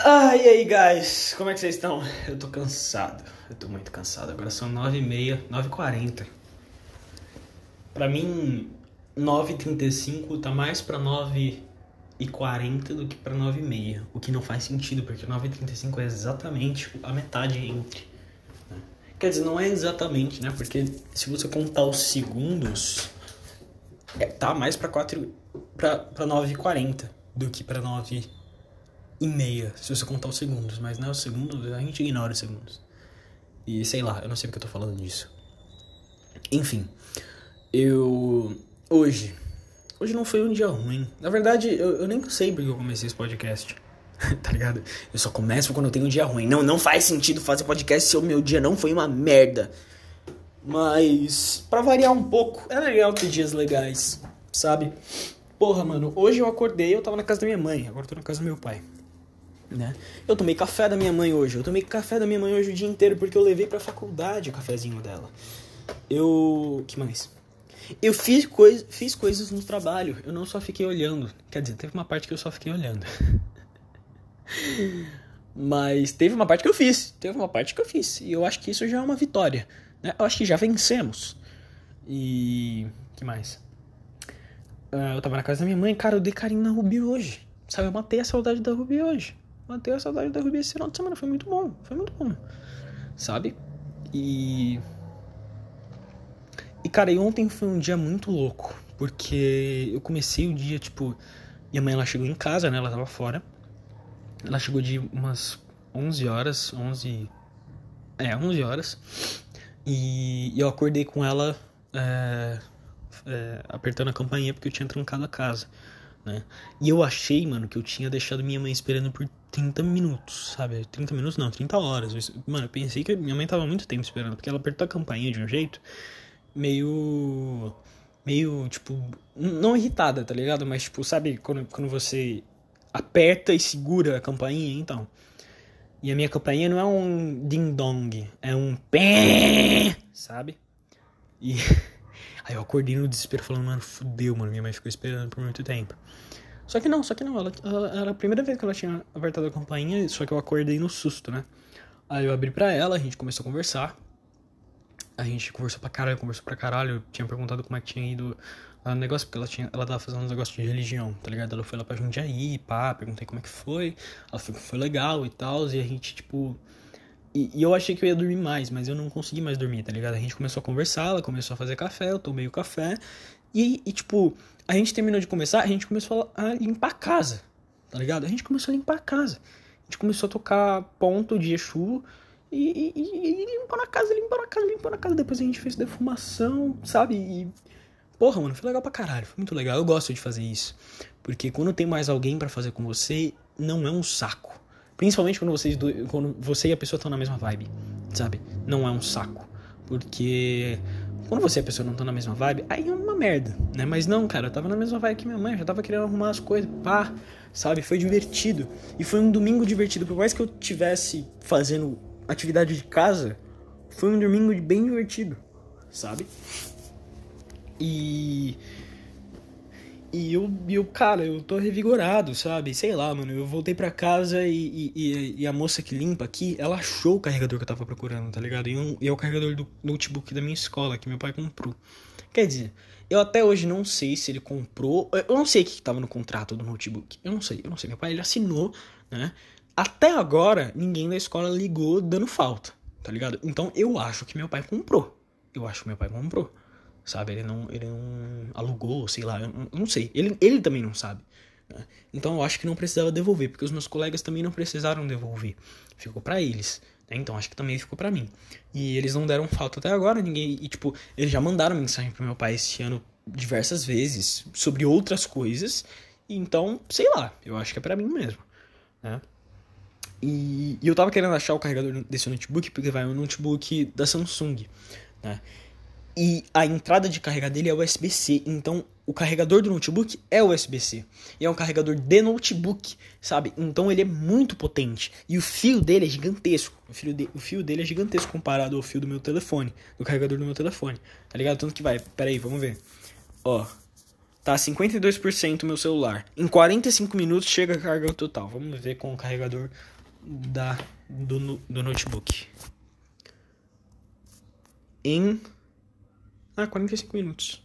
Ah, e aí, guys? Como é que vocês estão? Eu tô cansado. Eu tô muito cansado. Agora são 9h30, 9h40. Pra mim, 9h35 tá mais pra 9h40 do que pra 9h30. O que não faz sentido, porque 9h35 é exatamente a metade entre. né? Quer dizer, não é exatamente, né? Porque se você contar os segundos, é, tá mais pra, 4, pra, pra 9h40 do que pra 9 e meia, se você contar os segundos. Mas não é os segundos, a gente ignora os segundos. E sei lá, eu não sei porque eu tô falando disso. Enfim, eu. Hoje. Hoje não foi um dia ruim. Na verdade, eu, eu nem sei porque eu comecei esse podcast. tá ligado? Eu só começo quando eu tenho um dia ruim. Não, não faz sentido fazer podcast se o meu dia não foi uma merda. Mas, pra variar um pouco, é legal ter dias legais, sabe? Porra, mano, hoje eu acordei, eu tava na casa da minha mãe, agora eu tô na casa do meu pai. Né? Eu tomei café da minha mãe hoje. Eu tomei café da minha mãe hoje o dia inteiro porque eu levei pra faculdade o cafezinho dela. Eu. que mais? Eu fiz, coisa, fiz coisas no trabalho. Eu não só fiquei olhando. Quer dizer, teve uma parte que eu só fiquei olhando. Mas teve uma parte que eu fiz. Teve uma parte que eu fiz. E eu acho que isso já é uma vitória. Né? Eu acho que já vencemos. E. que mais? Uh, eu tava na casa da minha mãe, cara, eu dei carinho na Ruby hoje. Sabe, eu matei a saudade da Ruby hoje. Matei a saudade da Ruby esse final de semana. Foi muito bom. Foi muito bom. Sabe? E. E, cara, e ontem foi um dia muito louco. Porque eu comecei o dia, tipo. Minha mãe, ela chegou em casa, né? Ela tava fora. Ela chegou de umas 11 horas. 11. É, 11 horas. E, e eu acordei com ela. É, é, apertando a campainha porque eu tinha trancado a casa. Né? E eu achei, mano, que eu tinha deixado minha mãe esperando por 30 minutos, sabe? 30 minutos não, 30 horas. Mano, eu pensei que minha mãe tava muito tempo esperando, porque ela apertou a campainha de um jeito meio. meio, tipo. Não irritada, tá ligado? Mas, tipo, sabe quando, quando você aperta e segura a campainha, então. E a minha campainha não é um ding-dong, é um pé, sabe? E. Aí eu acordei no desespero falando, mano, fudeu, mano, minha mãe ficou esperando por muito tempo. Só que não, só que não, ela, ela, era a primeira vez que ela tinha apertado a campainha, só que eu acordei no susto, né? Aí eu abri pra ela, a gente começou a conversar. A gente conversou pra caralho, conversou pra caralho. Eu tinha perguntado como é que tinha ido lá no negócio, porque ela, tinha, ela tava fazendo uns negócios de religião, tá ligado? Ela foi lá pra Jundiaí, pá, perguntei como é que foi. Ela falou que foi legal e tal, e a gente, tipo, e, e, eu achei que eu ia dormir mais, mas eu não consegui mais dormir, tá ligado? A gente começou a conversar, ela começou a fazer café, eu tomei o café. E, e tipo, a gente terminou de começar, a gente começou a limpar a casa, tá ligado? A gente começou a limpar a casa. A gente começou a tocar ponto de Exu e, e, e, e limpando a casa, limpando a casa, limpando a casa. Depois a gente fez defumação, sabe? E, porra, mano, foi legal pra caralho, foi muito legal. Eu gosto de fazer isso. Porque quando tem mais alguém para fazer com você, não é um saco. Principalmente quando, vocês, quando você e a pessoa estão na mesma vibe, sabe? Não é um saco. Porque quando você e a pessoa não estão na mesma vibe, aí é uma merda, né? Mas não, cara, eu tava na mesma vibe que minha mãe, já tava querendo arrumar as coisas, pá, sabe? Foi divertido. E foi um domingo divertido. Por mais que eu tivesse fazendo atividade de casa, foi um domingo bem divertido, sabe? E e eu, eu, cara, eu tô revigorado, sabe? Sei lá, mano. Eu voltei pra casa e, e, e, a moça que limpa aqui, ela achou o carregador que eu tava procurando, tá ligado? E, um, e é o carregador do notebook da minha escola, que meu pai comprou. Quer dizer, eu até hoje não sei se ele comprou. Eu não sei o que tava no contrato do notebook. Eu não sei, eu não sei. Meu pai ele assinou, né? Até agora, ninguém da escola ligou dando falta, tá ligado? Então eu acho que meu pai comprou. Eu acho que meu pai comprou sabe? Ele não, ele não alugou, sei lá, eu não sei. Ele, ele também não sabe. Né? Então eu acho que não precisava devolver, porque os meus colegas também não precisaram devolver. Ficou para eles. Né? Então acho que também ficou para mim. E eles não deram falta até agora, ninguém. E tipo, eles já mandaram mensagem pro meu pai esse ano diversas vezes sobre outras coisas. Então, sei lá, eu acho que é para mim mesmo. Né? E, e, eu tava querendo achar o carregador desse notebook, porque vai um notebook da Samsung. Né? E a entrada de carregar dele é USB-C. Então, o carregador do notebook é USB-C. E é um carregador de notebook, sabe? Então, ele é muito potente. E o fio dele é gigantesco. O fio, de, o fio dele é gigantesco comparado ao fio do meu telefone. Do carregador do meu telefone. Tá ligado? Tanto que vai. Pera aí, vamos ver. Ó. tá 52% meu celular. Em 45 minutos chega a carga total. Vamos ver com o carregador da, do, do notebook. Em. Ah, 45 minutos.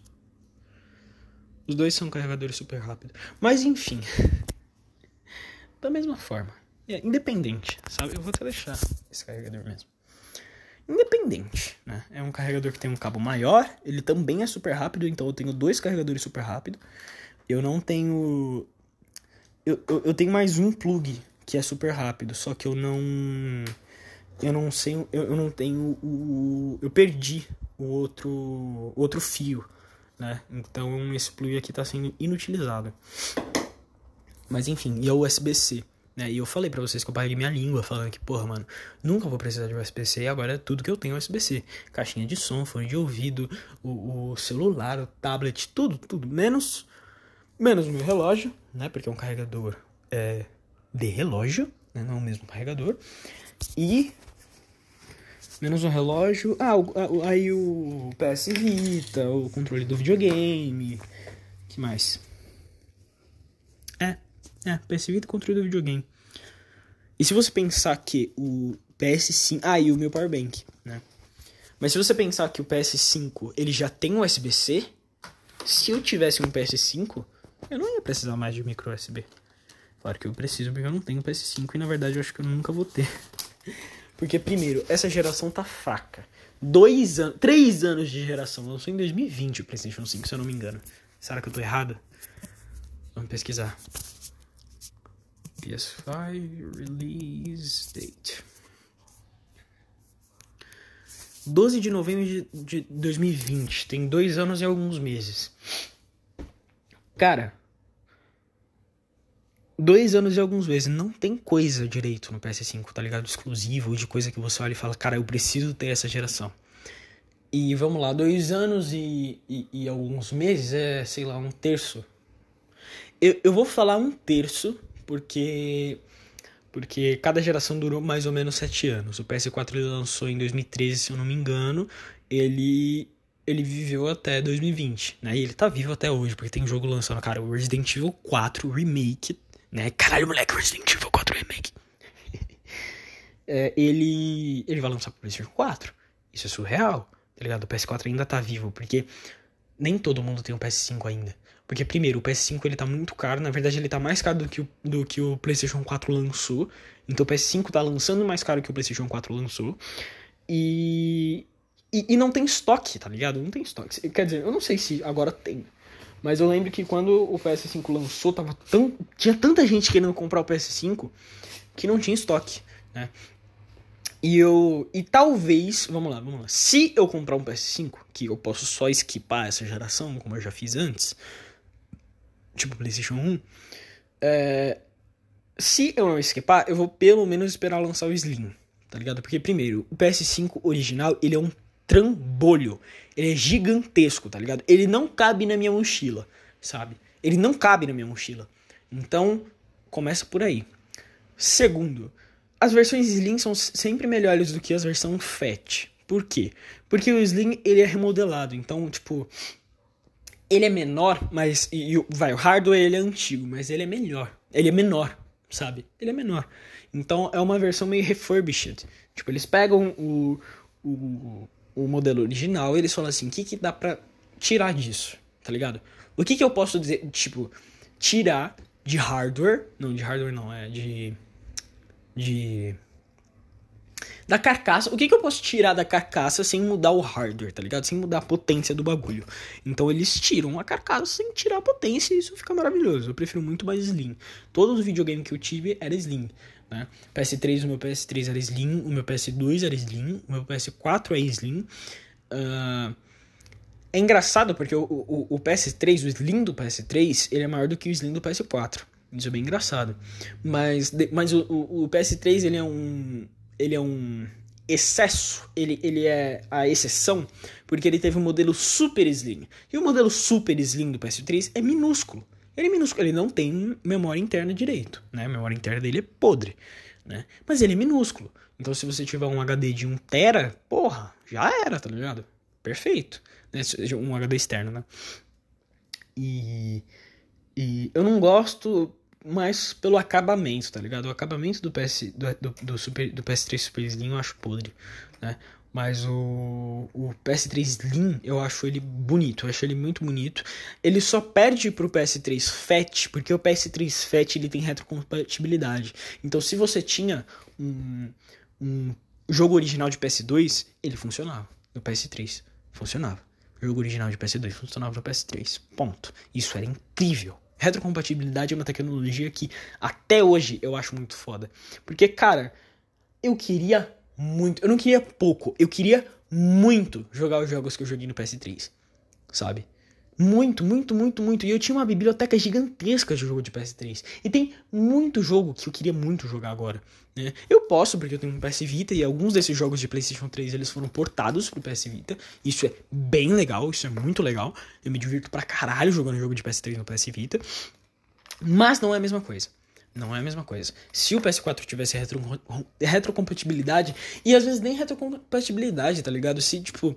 Os dois são carregadores super rápidos. Mas enfim. da mesma forma. É independente, sabe? Eu vou até deixar esse carregador mesmo. Independente, né? É um carregador que tem um cabo maior, ele também é super rápido, então eu tenho dois carregadores super rápido. Eu não tenho. Eu, eu, eu tenho mais um plug que é super rápido, só que eu não. Eu não sei. Eu, eu não tenho o. Eu perdi o outro, outro fio, né? Então esse plug aqui está sendo inutilizado. Mas enfim, e é o USB-C. Né? E eu falei para vocês que eu paguei minha língua falando que, porra, mano, nunca vou precisar de USB-C agora é tudo que eu tenho USB-C. Caixinha de som, fone de ouvido, o, o, celular, o tablet, tudo, tudo. Menos, menos o meu relógio, né? Porque é um carregador é, de relógio, né? Não é o mesmo carregador. E menos um relógio. Ah, o, aí o PS Vita, o controle do videogame. que mais? É, é, PS Vita e controle do videogame. E se você pensar que o PS5. Ah, e o meu Powerbank, né? Mas se você pensar que o PS5 ele já tem USB-C, se eu tivesse um PS5, eu não ia precisar mais de micro USB. Claro que eu preciso porque eu não tenho PS5 e na verdade eu acho que eu nunca vou ter. Porque, primeiro, essa geração tá fraca. Dois anos, três anos de geração. Lançou em 2020 o PlayStation 5, se eu não me engano. Será que eu tô errado? Vamos pesquisar. PS5 release date. 12 de novembro de, de 2020. Tem dois anos e alguns meses. Cara, dois anos e alguns meses. Não tem coisa direito no PS5, tá ligado? Exclusivo, de coisa que você olha e fala, cara, eu preciso ter essa geração. E vamos lá, dois anos e, e, e alguns meses é, sei lá, um terço. Eu, eu vou falar um terço, porque porque cada geração durou mais ou menos sete anos. O PS4 ele lançou em 2013, se eu não me engano. Ele ele viveu até 2020, né? E ele tá vivo até hoje, porque tem jogo lançando, cara, o Resident Evil 4 Remake, né? Caralho, moleque, Resident Evil 4 Remake. é, ele ele vai lançar pro PlayStation 4. Isso é surreal, tá ligado? O PS4 ainda tá vivo, porque nem todo mundo tem um PS5 ainda. Porque, primeiro, o PS5 ele tá muito caro. Na verdade, ele tá mais caro do que o, do que o PlayStation 4 lançou. Então, o PS5 tá lançando mais caro que o PlayStation 4 lançou. E, e, e, não tem estoque, tá ligado? Não tem estoque. Quer dizer, eu não sei se agora tem. Mas eu lembro que quando o PS5 lançou, tava tão, tinha tanta gente querendo comprar o PS5 que não tinha estoque, né? E eu. E talvez. Vamos lá, vamos lá. Se eu comprar um PS5, que eu posso só esquipar essa geração, como eu já fiz antes, tipo PlayStation 1, é, se eu não esquipar, eu vou pelo menos esperar lançar o Slim, tá ligado? Porque, primeiro, o PS5 original, ele é um trambolho. Ele é gigantesco, tá ligado? Ele não cabe na minha mochila, sabe? Ele não cabe na minha mochila. Então, começa por aí. Segundo, as versões Slim são sempre melhores do que as versões Fat. Por quê? Porque o Slim ele é remodelado, então, tipo, ele é menor, mas. E, vai, o hardware ele é antigo, mas ele é melhor. Ele é menor, sabe? Ele é menor. Então é uma versão meio refurbished. Tipo, eles pegam o, o, o modelo original eles falam assim: o que, que dá pra tirar disso? Tá ligado? O que, que eu posso dizer? Tipo, tirar de hardware. Não, de hardware não, é de. De da carcaça. O que, que eu posso tirar da carcaça sem mudar o hardware, tá ligado? Sem mudar a potência do bagulho. Então eles tiram a carcaça sem tirar a potência e isso fica maravilhoso. Eu prefiro muito mais Slim. Todos os videogames que eu tive era Slim. Né? PS3, o meu PS3 era Slim, o meu PS2 era Slim, o meu PS4 é Slim. Uh, é engraçado porque o, o, o, PS3, o Slim do PS3, ele é maior do que o Slim do PS4. Isso é bem engraçado. Mas, mas o, o, o PS3 ele é um ele é um excesso, ele, ele é a exceção, porque ele teve um modelo super slim. E o modelo super slim do PS3 é minúsculo. Ele é minúsculo, ele não tem memória interna direito, né? A memória interna dele é podre, né? Mas ele é minúsculo. Então se você tiver um HD de 1 tera, porra, já era, tá ligado? Perfeito. Né? Um HD externo, né? E, e eu não gosto mais pelo acabamento, tá ligado? O acabamento do, PS, do, do, do, Super, do PS3 Super Slim eu acho podre, né? Mas o, o PS3 Slim, eu acho ele bonito, eu acho ele muito bonito. Ele só perde pro PS3 Fat, porque o PS3 Fat ele tem retrocompatibilidade. Então se você tinha um, um jogo original de PS2, ele funcionava. No PS3, funcionava. O jogo original de PS2 funcionava no PS3. Ponto. Isso era incrível. Retrocompatibilidade é uma tecnologia que até hoje eu acho muito foda. Porque, cara, eu queria muito. Eu não queria pouco, eu queria muito jogar os jogos que eu joguei no PS3. Sabe? Muito, muito, muito, muito. E eu tinha uma biblioteca gigantesca de jogo de PS3. E tem muito jogo que eu queria muito jogar agora. Né? Eu posso, porque eu tenho um PS Vita e alguns desses jogos de PlayStation 3 eles foram portados pro PS Vita. Isso é bem legal, isso é muito legal. Eu me divirto pra caralho jogando jogo de PS3 no PS Vita. Mas não é a mesma coisa. Não é a mesma coisa. Se o PS4 tivesse retro, retrocompatibilidade, e às vezes nem retrocompatibilidade, tá ligado? Se, tipo,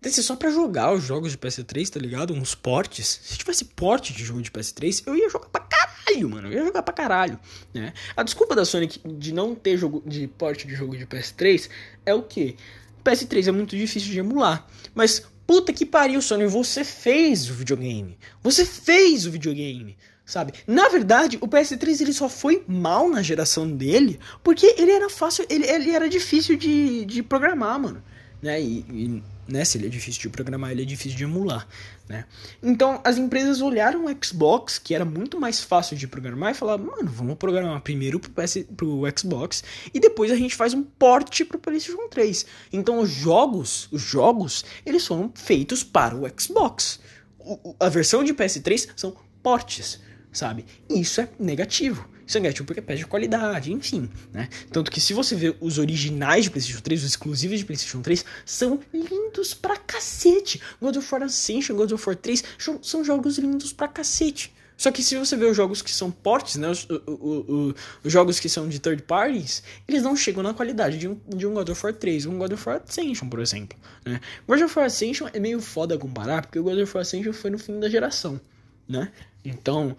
desse só para jogar os jogos de PS3, tá ligado? Uns portes. Se tivesse porte de jogo de PS3, eu ia jogar pra caralho, mano. Eu ia jogar pra caralho, né? A desculpa da Sony de não ter jogo de porte de jogo de PS3 é o quê? PS3 é muito difícil de emular. Mas puta que pariu, Sony, você fez o videogame. Você fez o videogame sabe? Na verdade, o PS3 ele só foi mal na geração dele porque ele era fácil, ele, ele era difícil de, de programar, mano. Né? E, e, né, se ele é difícil de programar, ele é difícil de emular, né? Então, as empresas olharam o Xbox, que era muito mais fácil de programar, e falaram, mano, vamos programar primeiro pro, PS, pro Xbox, e depois a gente faz um port pro PlayStation 3. Então, os jogos, os jogos, eles foram feitos para o Xbox. O, a versão de PS3 são portes sabe? Isso é negativo. Isso é negativo porque perde qualidade, enfim, né? Tanto que se você ver os originais de PlayStation 3, os exclusivos de PlayStation 3, são lindos pra cacete. God of War Ascension, God of War 3 são jogos lindos pra cacete. Só que se você ver os jogos que são portes, né, os, o, o, os jogos que são de third parties, eles não chegam na qualidade de um, de um God of War 3, um God of War Ascension, por exemplo. Né? God of War Ascension é meio foda comparar, porque o God of War Ascension foi no fim da geração, né? Então,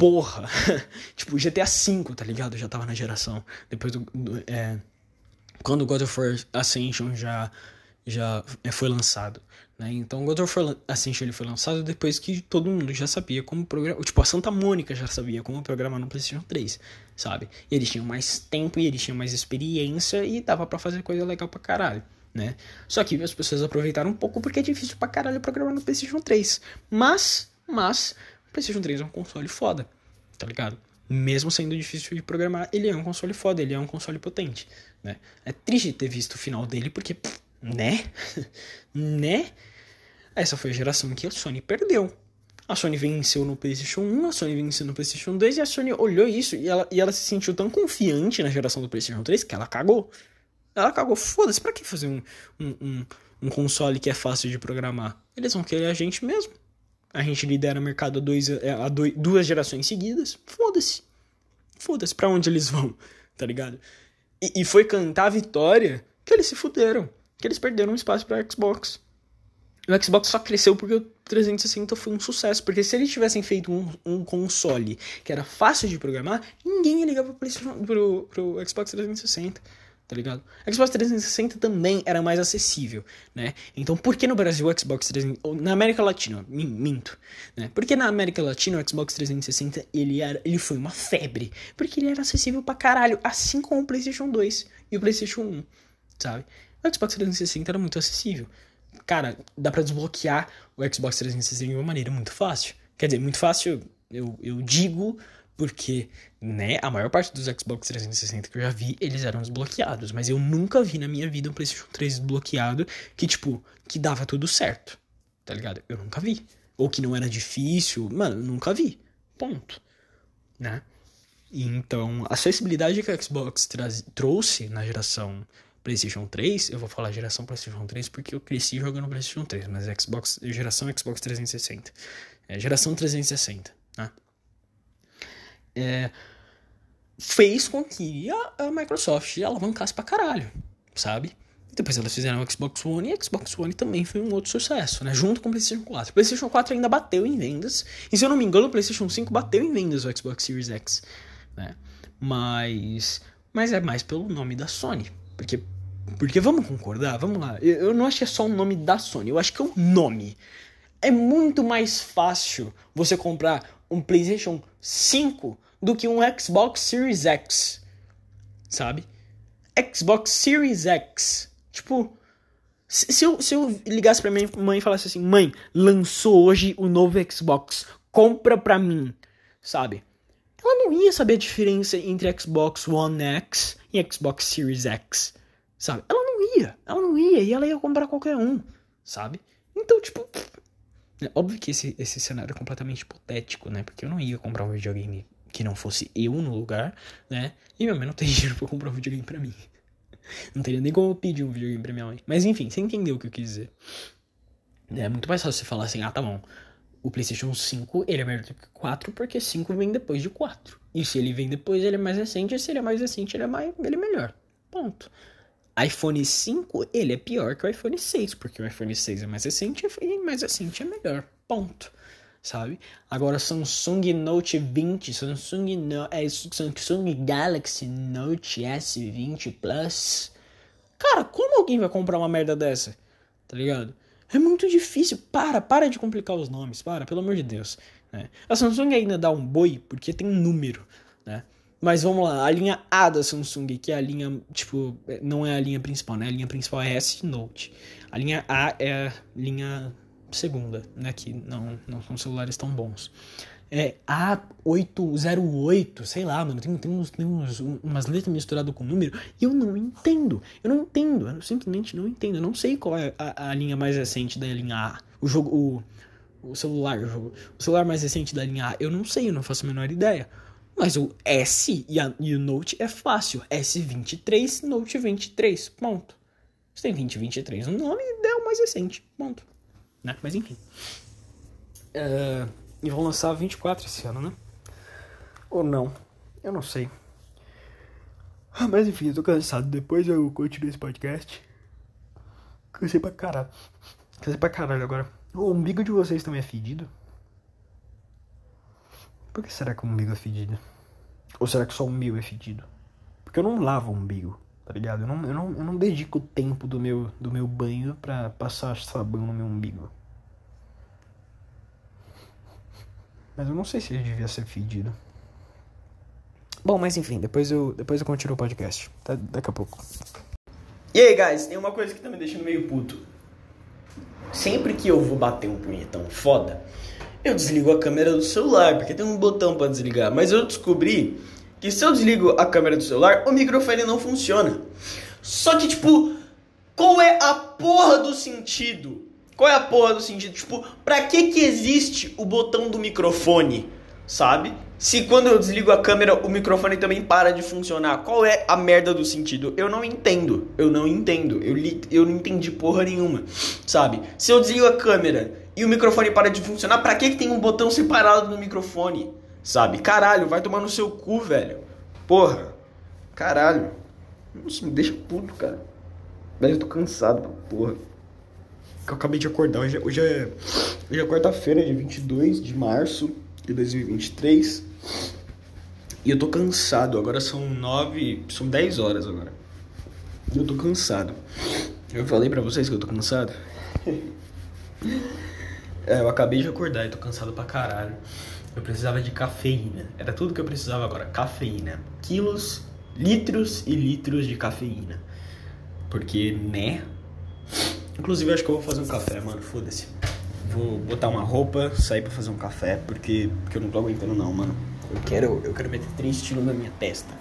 porra. tipo, GTA V, tá ligado? Já tava na geração. Depois do. do é, quando God of War Ascension já, já é, foi lançado. Né? Então, God of War Ascension ele foi lançado depois que todo mundo já sabia como programar. Tipo, a Santa Mônica já sabia como programar no PlayStation 3, sabe? E eles tinham mais tempo e eles tinham mais experiência e dava para fazer coisa legal pra caralho. Né? Só que as pessoas aproveitaram um pouco porque é difícil pra caralho programar no PlayStation 3. Mas, mas, o PlayStation 3 é um console foda, tá ligado? Mesmo sendo difícil de programar, ele é um console foda, ele é um console potente, né? É triste ter visto o final dele porque, né? né? Essa foi a geração que a Sony perdeu. A Sony venceu no PlayStation 1, a Sony venceu no PlayStation 2 e a Sony olhou isso e ela, e ela se sentiu tão confiante na geração do PlayStation 3 que ela cagou. Ela cagou, foda-se, pra que fazer um, um, um, um console que é fácil de programar? Eles vão querer a gente mesmo a gente lidera o mercado há, dois, é, há dois, duas gerações seguidas, foda-se. Foda-se pra onde eles vão, tá ligado? E, e, foi cantar a vitória que eles se fuderam. Que eles perderam espaço pra Xbox. O Xbox só cresceu porque o 360 foi um sucesso. Porque se eles tivessem feito um, um console que era fácil de programar, ninguém ligar pro, pro, pro Xbox 360 tá ligado? Xbox 360 também era mais acessível, né? Então, por que no Brasil o Xbox 360... Na América Latina, minto, né? Porque na América Latina o Xbox 360, ele, era, ele foi uma febre. Porque ele era acessível pra caralho, assim como o PlayStation 2 e o PlayStation 1, sabe? O Xbox 360 era muito acessível. Cara, dá pra desbloquear o Xbox 360 de uma maneira muito fácil. Quer dizer, muito fácil, eu, eu digo porque, né, a maior parte dos Xbox 360 que eu já vi, eles eram desbloqueados. Mas eu nunca vi na minha vida um PlayStation 3 desbloqueado que, tipo, que dava tudo certo. Tá ligado? Eu nunca vi. Ou que não era difícil. Mano, eu nunca vi. Ponto. Né? Então, a acessibilidade que o Xbox trouxe na geração PlayStation 3, eu vou falar geração PlayStation 3 porque eu cresci jogando PlayStation 3, mas Xbox, geração Xbox 360. É, geração 360, né? É, fez com que a, a, Microsoft alavancasse pra caralho, sabe? Depois elas fizeram o Xbox One e o Xbox One também foi um outro sucesso, né? Junto com o PlayStation 4. O PlayStation 4 ainda bateu em vendas. E se eu não me engano, o PlayStation 5 bateu em vendas o Xbox Series X, né? Mas mas é mais pelo nome da Sony, porque porque vamos concordar, vamos lá. Eu, eu não acho que é só o nome da Sony, eu acho que é o nome. É muito mais fácil você comprar um PlayStation 5 do que um Xbox Series X, sabe? Xbox Series X Tipo, se eu, se eu ligasse pra minha mãe e falasse assim: Mãe, lançou hoje o novo Xbox, compra pra mim, sabe? Ela não ia saber a diferença entre Xbox One X e Xbox Series X, sabe? Ela não ia, ela não ia, e ela ia comprar qualquer um, sabe? Então, tipo. É óbvio que esse, esse cenário é completamente hipotético, né? Porque eu não ia comprar um videogame que não fosse eu no lugar, né? E minha mãe não tem dinheiro pra comprar um videogame pra mim. Não teria nem como pedir um videogame pra minha mãe. Mas enfim, você entendeu o que eu quis dizer. É muito mais fácil você falar assim, ah, tá bom. O PlayStation 5 ele é melhor do que o 4 porque 5 vem depois de 4. E se ele vem depois, ele é mais recente. E se ele é mais recente, ele é, mais, ele é melhor. Ponto. iPhone 5 ele é pior que o iPhone 6 porque o iPhone 6 é mais recente e mais recente é melhor. Ponto sabe? Agora Samsung Note 20, Samsung, no, é, Samsung Galaxy Note S20 Plus. Cara, como alguém vai comprar uma merda dessa? Tá ligado? É muito difícil. Para, para de complicar os nomes, para, pelo amor de Deus. Né? A Samsung ainda dá um boi porque tem um número, né? Mas vamos lá, a linha A da Samsung, que é a linha, tipo, não é a linha principal, né? A linha principal é S Note. A linha A é a linha segunda, né? Que não, não são celulares tão bons. É A808, sei lá, mano, tem, tem, uns, tem uns, umas letras misturadas com número e eu não entendo. Eu não entendo, eu simplesmente não entendo. Eu não sei qual é a, a linha mais recente da linha A. O jogo, o, o celular, o, jogo, o celular mais recente da linha A, eu não sei, eu não faço a menor ideia. Mas o S e, a, e o Note é fácil. S23, Note 23, ponto. Você tem 2023 no nome e é o mais recente, ponto né? Mas enfim. Uh, e vão lançar 24 esse ano, né? Ou não? Eu não sei. Ah, mas enfim, eu tô cansado. Depois eu continuo esse podcast. Cansei pra caralho. Cansei pra caralho agora. O umbigo de vocês também é fedido? Por que será que o umbigo é fedido? Ou será que só o meu é fedido? Porque eu não lavo o umbigo tá ligado? Eu não, eu não, eu não dedico o tempo do meu, do meu banho pra passar sabão no meu umbigo. Mas eu não sei se ele devia ser fedido. Bom, mas enfim, depois eu, depois eu continuo o podcast. Tá, daqui a pouco. E aí, guys, tem uma coisa que tá me deixando meio puto. Sempre que eu vou bater um punhetão foda, eu desligo a câmera do celular, porque tem um botão para desligar. Mas eu descobri que se eu desligo a câmera do celular, o microfone não funciona. Só que, tipo, qual é a porra do sentido? Qual é a porra do sentido? Tipo, pra que que existe o botão do microfone, sabe? Se quando eu desligo a câmera, o microfone também para de funcionar. Qual é a merda do sentido? Eu não entendo. Eu não entendo. Eu, li, eu não entendi porra nenhuma, sabe? Se eu desligo a câmera e o microfone para de funcionar, pra que que tem um botão separado no microfone? Sabe? Caralho, vai tomar no seu cu, velho. Porra. Caralho. Nossa, me deixa puto, cara. Velho, eu tô cansado, porra. Eu acabei de acordar. Hoje, é, hoje é, hoje é quarta-feira, dia 22 de março de 2023. E eu tô cansado. Agora são nove... São 10 horas agora. E eu tô cansado. Eu falei pra vocês que eu tô cansado. é, eu acabei de acordar e tô cansado pra caralho. Eu precisava de cafeína. Era tudo que eu precisava agora. Cafeína. Quilos, litros e litros de cafeína. Porque, né? Inclusive, acho que eu vou fazer um café, mano. Foda-se. Vou botar uma roupa, sair pra fazer um café, porque, porque eu não tô aguentando, não, mano. Eu quero, eu quero meter três estilos na minha testa.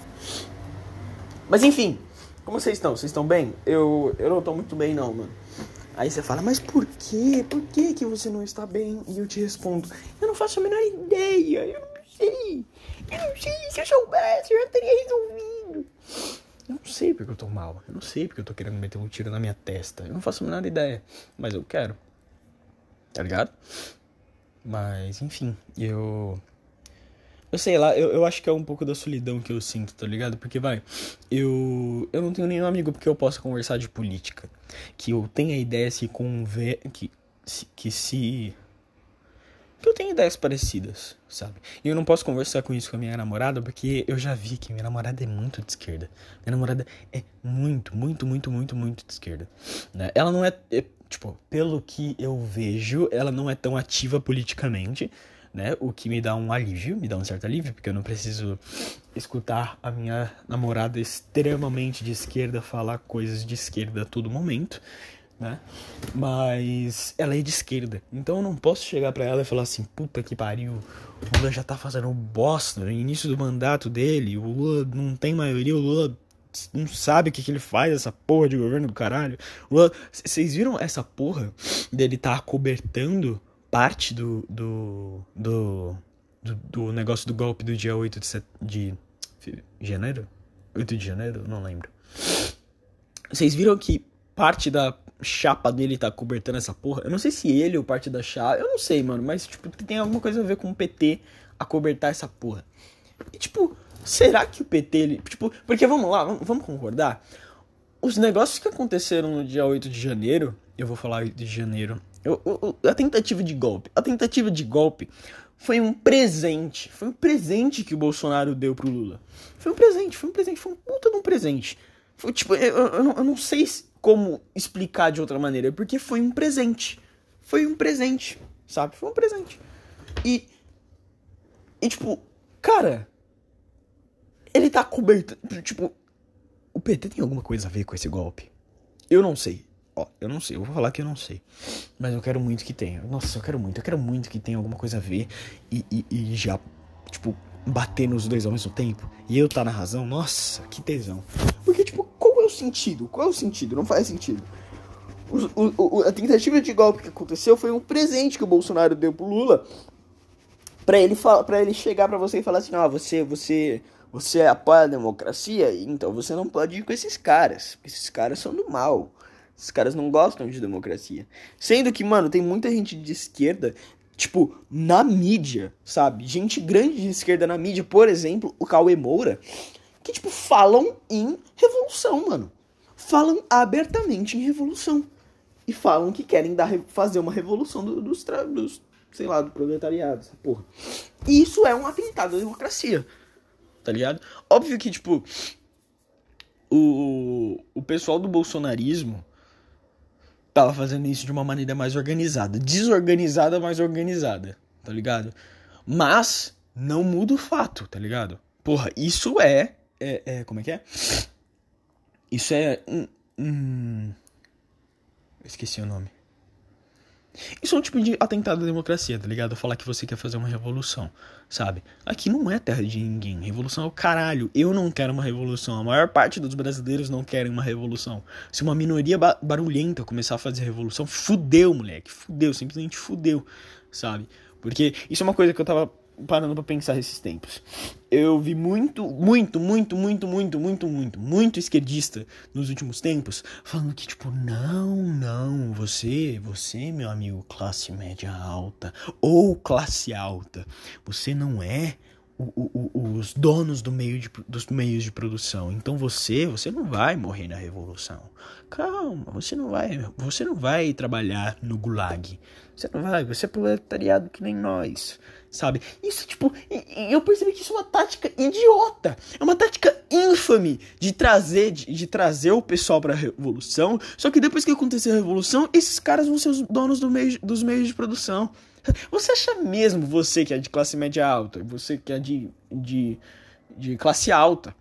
Mas enfim, como vocês estão? Vocês estão bem? Eu, eu não tô muito bem, não, mano. Aí você fala, mas por quê? Por que, que você não está bem? E eu te respondo, eu não faço a menor ideia, eu não sei. Eu não sei, se eu soubesse, eu já teria resolvido. Eu não sei porque eu tô mal. Eu não sei porque eu tô querendo meter um tiro na minha testa. Eu não faço a menor ideia. Mas eu quero. Tá ligado? Mas, enfim, eu. Eu sei lá, eu, eu acho que é um pouco da solidão que eu sinto, tá ligado? Porque, vai, eu, eu não tenho nenhum amigo porque eu posso conversar de política. Que eu tenha ideia se conver... Que, que se... Que eu tenho ideias parecidas, sabe? E eu não posso conversar com isso com a minha namorada porque eu já vi que minha namorada é muito de esquerda. Minha namorada é muito, muito, muito, muito, muito de esquerda. Né? Ela não é, é tipo, pelo que eu vejo, ela não é tão ativa politicamente né? O que me dá um alívio, me dá um certo alívio, porque eu não preciso escutar a minha namorada extremamente de esquerda falar coisas de esquerda a todo momento, né? Mas ela é de esquerda, então eu não posso chegar para ela e falar assim: puta que pariu, o Lula já tá fazendo bosta no início do mandato dele, o Lula não tem maioria, o Lula não sabe o que, que ele faz, essa porra de governo do caralho. Vocês viram essa porra dele tá acobertando parte do, do, do, do, do negócio do golpe do dia 8 de, set... de janeiro? 8 de janeiro? Não lembro. Vocês viram que parte da chapa dele tá cobertando essa porra? Eu não sei se ele ou parte da chapa. Eu não sei, mano. Mas, tipo, tem alguma coisa a ver com o PT a cobertar essa porra. E, tipo, será que o PT. Ele, tipo, porque vamos lá, vamos, vamos concordar. Os negócios que aconteceram no dia 8 de janeiro. Eu vou falar 8 de janeiro a tentativa de golpe. A tentativa de golpe foi um presente. Foi um presente que o Bolsonaro deu pro Lula. Foi um presente, foi um presente, foi um puta de um presente. Foi tipo, eu, eu, não, eu não sei como explicar de outra maneira, porque foi um presente. Foi um presente, sabe? Foi um presente. E. E tipo, cara. Ele tá coberto. Tipo, o PT tem alguma coisa a ver com esse golpe? Eu não sei. Ó, eu não sei, eu vou falar que eu não sei. Mas eu quero muito que tenha. Nossa, eu quero muito, eu quero muito que tenha alguma coisa a ver e, e, e já, tipo, bater nos dois ao mesmo tempo. E eu tá na razão, nossa, que tesão. Porque, tipo, qual é o sentido? Qual é o sentido? Não faz sentido. O, o, a tentativa de golpe que aconteceu foi um presente que o Bolsonaro deu pro Lula para ele para ele chegar para você e falar assim, ó, oh, você você você apoia a democracia, então você não pode ir com esses caras, porque esses caras são do mal. Esses caras não gostam de democracia. Sendo que, mano, tem muita gente de esquerda, tipo, na mídia, sabe? Gente grande de esquerda na mídia, por exemplo, o Cauê Moura, que, tipo, falam em revolução, mano. Falam abertamente em revolução. E falam que querem dar, fazer uma revolução do, dos, dos, sei lá, do proletariado, essa porra. E isso é um atentado à democracia, tá ligado? Óbvio que, tipo, o, o pessoal do bolsonarismo tava fazendo isso de uma maneira mais organizada. Desorganizada, mais organizada, tá ligado? Mas não muda o fato, tá ligado? Porra, isso é. é, é como é que é? Isso é. Hum, hum, esqueci o nome. Isso é um tipo de atentado à democracia, tá ligado? Falar que você quer fazer uma revolução, sabe? Aqui não é terra de ninguém. Revolução é o caralho. Eu não quero uma revolução. A maior parte dos brasileiros não querem uma revolução. Se uma minoria ba barulhenta começar a fazer revolução, fudeu, moleque. Fudeu, simplesmente fudeu, sabe? Porque isso é uma coisa que eu tava parando para pensar esses tempos. Eu vi muito, muito, muito, muito, muito, muito, muito, muito esquerdista nos últimos tempos falando que tipo, não, não, você, você, meu amigo, classe média alta ou classe alta, você não é os donos do meio de, dos meios de produção. Então você, você não vai morrer na revolução. Calma, você não vai, você não vai trabalhar no gulag. Você não vai, você é proletariado que nem nós sabe? Isso, tipo, eu percebi que isso é uma tática idiota. É uma tática infame de trazer, de, de trazer o pessoal pra revolução. Só que depois que acontecer a revolução, esses caras vão ser os donos do meio, dos meios de produção. Você acha mesmo, você que é de classe média alta, você que é de, de, de classe alta,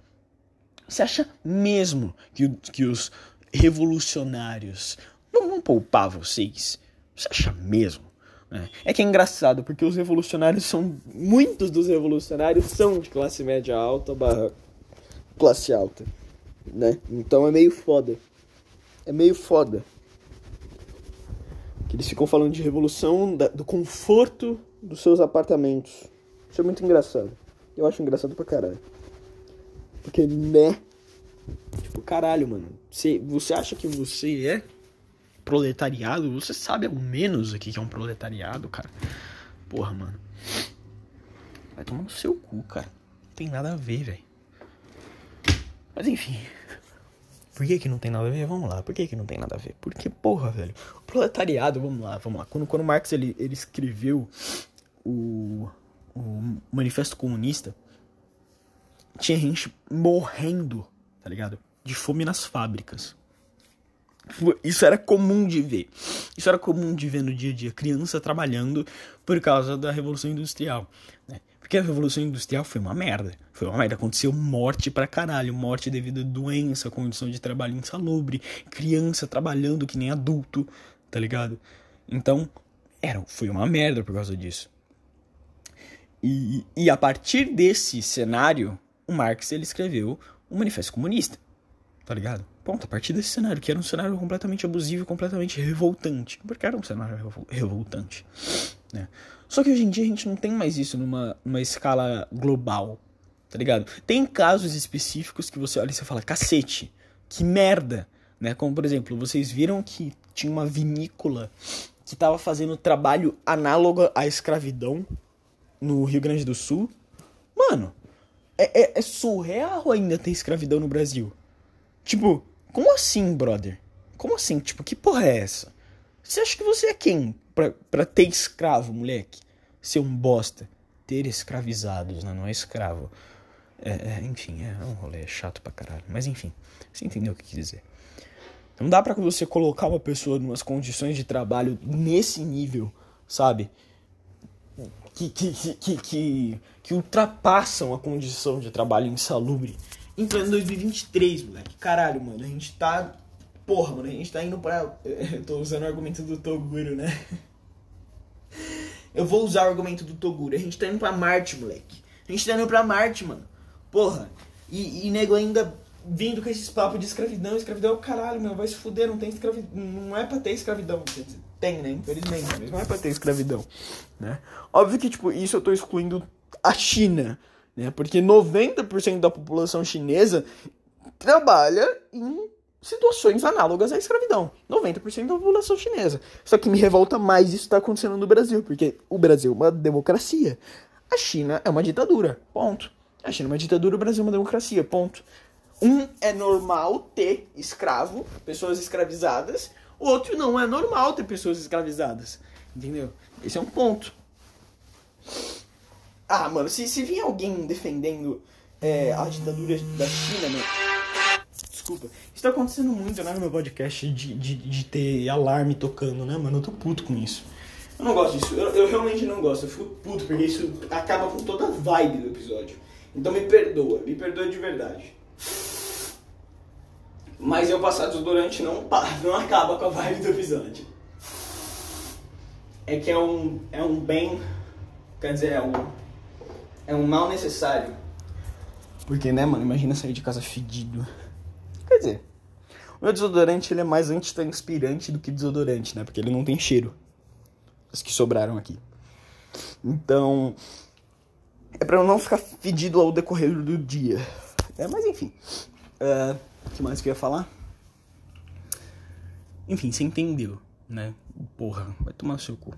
você acha mesmo que, que os revolucionários não vão poupar vocês? Você acha mesmo? É. é que é engraçado, porque os revolucionários são. Muitos dos revolucionários são de classe média alta barra classe alta. Né? Então é meio foda. É meio foda. Que eles ficam falando de revolução da, do conforto dos seus apartamentos. Isso é muito engraçado. Eu acho engraçado pra caralho. Porque, né? Tipo, caralho, mano. Você, você acha que você é proletariado, você sabe ao menos o que é um proletariado, cara. Porra, mano. Vai tomar no seu cu, cara. Não tem nada a ver, velho. Mas enfim. Por que que não tem nada a ver? Vamos lá. Por que que não tem nada a ver? Porque, porra, velho. O proletariado, vamos lá, vamos lá. Quando, quando Marx ele, ele escreveu o, o Manifesto Comunista, tinha gente morrendo, tá ligado? De fome nas fábricas. Isso era comum de ver. Isso era comum de ver no dia a dia. Criança trabalhando por causa da Revolução Industrial. Né? Porque a Revolução Industrial foi uma merda. Foi uma merda. Aconteceu morte pra caralho. Morte devido a doença, condição de trabalho insalubre, criança trabalhando que nem adulto, tá ligado? Então, era, foi uma merda por causa disso. E, e a partir desse cenário, o Marx ele escreveu o Manifesto Comunista, tá ligado? Ponto, a partir desse cenário, que era um cenário completamente abusivo, completamente revoltante. Porque era um cenário revoltante, né? Só que hoje em dia a gente não tem mais isso numa, numa escala global, tá ligado? Tem casos específicos que você olha e você fala, cacete, que merda, né? Como, por exemplo, vocês viram que tinha uma vinícola que estava fazendo trabalho análogo à escravidão no Rio Grande do Sul. Mano, é, é, é surreal ainda ter escravidão no Brasil. Tipo, como assim, brother? Como assim? Tipo, que porra é essa? Você acha que você é quem pra, pra ter escravo, moleque? Ser um bosta. Ter escravizados, né? Não é escravo. É, é, enfim, é um rolê chato pra caralho. Mas enfim, você entendeu o que quis dizer. Não dá para você colocar uma pessoa em umas condições de trabalho nesse nível, sabe? Que, que, que, que, que ultrapassam a condição de trabalho insalubre. Em pleno 2023, moleque. Caralho, mano. A gente tá Porra, mano, a gente tá indo pra. Eu tô usando o argumento do Toguro, né? Eu vou usar o argumento do Toguro. A gente tá indo pra Marte, moleque. A gente tá indo pra Marte, mano. Porra. E, e nego ainda vindo com esses papos de escravidão. Escravidão é o caralho, meu. Vai se fuder, não tem escravidão. Não é pra ter escravidão. Tem, né? Infelizmente. Não é pra ter escravidão. Né? Óbvio que, tipo, isso eu tô excluindo a China. Né? Porque 90% da população chinesa trabalha em situações análogas à escravidão. 90% da população chinesa. Só que me revolta mais isso está acontecendo no Brasil, porque o Brasil é uma democracia. A China é uma ditadura. Ponto. A China é uma ditadura, o Brasil é uma democracia. Ponto. Um é normal ter escravo, pessoas escravizadas. O outro não é normal ter pessoas escravizadas. Entendeu? Esse é um ponto. Ah, mano, se, se vir alguém defendendo é, a ditadura da China, mano desculpa. Isso tá acontecendo muito, né, no meu podcast de, de, de ter alarme tocando, né, mano? Eu tô puto com isso. Eu não gosto disso. Eu, eu realmente não gosto. Eu fico puto porque isso acaba com toda a vibe do episódio. Então me perdoa, me perdoa de verdade. Mas eu passar desodorante não, não acaba com a vibe do episódio. É que é um, é um bem. Quer dizer, é um. É um mal necessário. Porque, né, mano? Imagina sair de casa fedido. Quer dizer, o meu desodorante ele é mais antitranspirante do que desodorante, né? Porque ele não tem cheiro. Os que sobraram aqui. Então, é pra eu não ficar fedido ao decorrer do dia. É, mas enfim. O uh, que mais que eu ia falar? Enfim, você entendeu, né? Porra, vai tomar seu cu.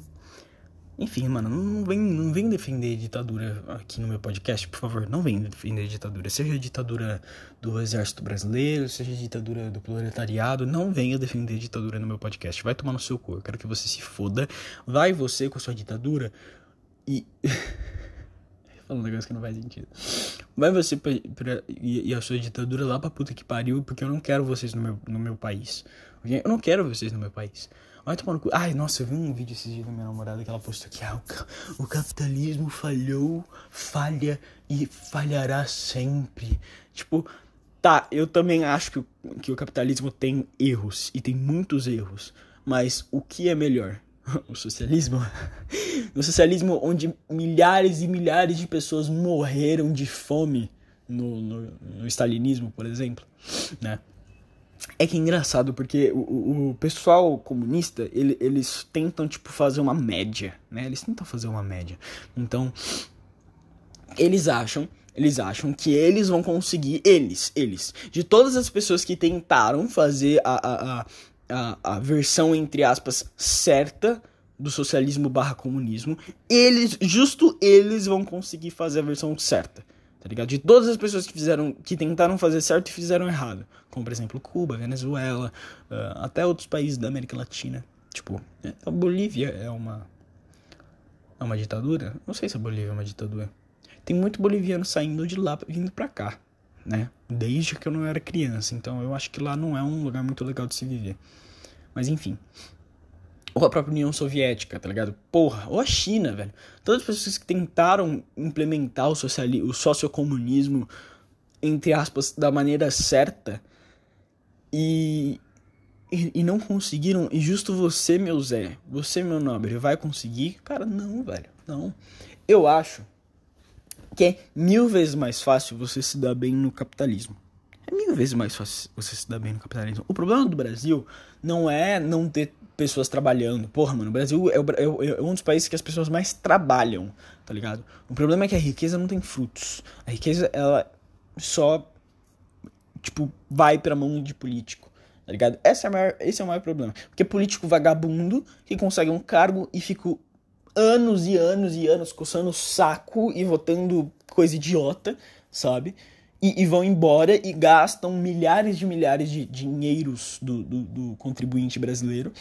Enfim, mano, não vem, não vem defender ditadura aqui no meu podcast, por favor. Não vem defender ditadura. Seja ditadura do exército brasileiro, seja ditadura do proletariado, não venha defender ditadura no meu podcast. Vai tomar no seu cu. Eu quero que você se foda. Vai você com sua ditadura e. Falando um negócio que não faz sentido. Vai você pra, pra, e, e, a sua ditadura lá pra puta que pariu, porque eu não quero vocês no meu, no meu país. Eu não quero vocês no meu país. Vai tomar no cu. Ai, nossa, eu vi um vídeo esses dias da minha namorada que ela postou que ah, o, capitalismo falhou, falha e falhará sempre. Tipo, tá, eu também acho que que o capitalismo tem erros e tem muitos erros. Mas o que é melhor? O socialismo? O socialismo onde milhares e milhares de pessoas morreram de fome no, no, no stalinismo, por exemplo, né? É que é engraçado, porque o, o pessoal comunista, ele, eles tentam, tipo, fazer uma média, né? Eles tentam fazer uma média. Então, eles acham, eles acham que eles vão conseguir, eles, eles, de todas as pessoas que tentaram fazer a, a, a, a, versão, entre aspas, certa do socialismo barra comunismo, eles, justo eles vão conseguir fazer a versão certa. Tá ligado? De todas as pessoas que fizeram, que tentaram fazer certo e fizeram errado. Como, por exemplo, Cuba, Venezuela, uh, até outros países da América Latina. Tipo, a Bolívia é uma. É uma ditadura? Não sei se a Bolívia é uma ditadura. Tem muito boliviano saindo de lá vindo pra cá, né? Desde que eu não era criança. Então eu acho que lá não é um lugar muito legal de se viver. Mas enfim. Ou a própria União Soviética, tá ligado? Porra, ou a China, velho. Todas as pessoas que tentaram implementar o, sociali o sociocomunismo, entre aspas, da maneira certa e, e, e, não conseguiram. E justo você, meu Zé, você, meu nobre, vai conseguir? Cara, não, velho, não. Eu acho que é mil vezes mais fácil você se dar bem no capitalismo. É mil vezes mais fácil você se dar bem no capitalismo. O problema do Brasil não é não ter pessoas trabalhando. Porra, mano, o Brasil é, é, é, um dos países que as pessoas mais trabalham, tá ligado? O problema é que a riqueza não tem frutos. A riqueza, ela só, tipo, vai pra mão de político, tá ligado? Esse é, maior, esse é o maior problema. Porque político vagabundo que consegue um cargo e fica anos e anos e anos coçando o saco e votando coisa idiota, sabe? e, e, vão embora e gastam milhares de milhares de dinheiros do, do, do contribuinte brasileiro,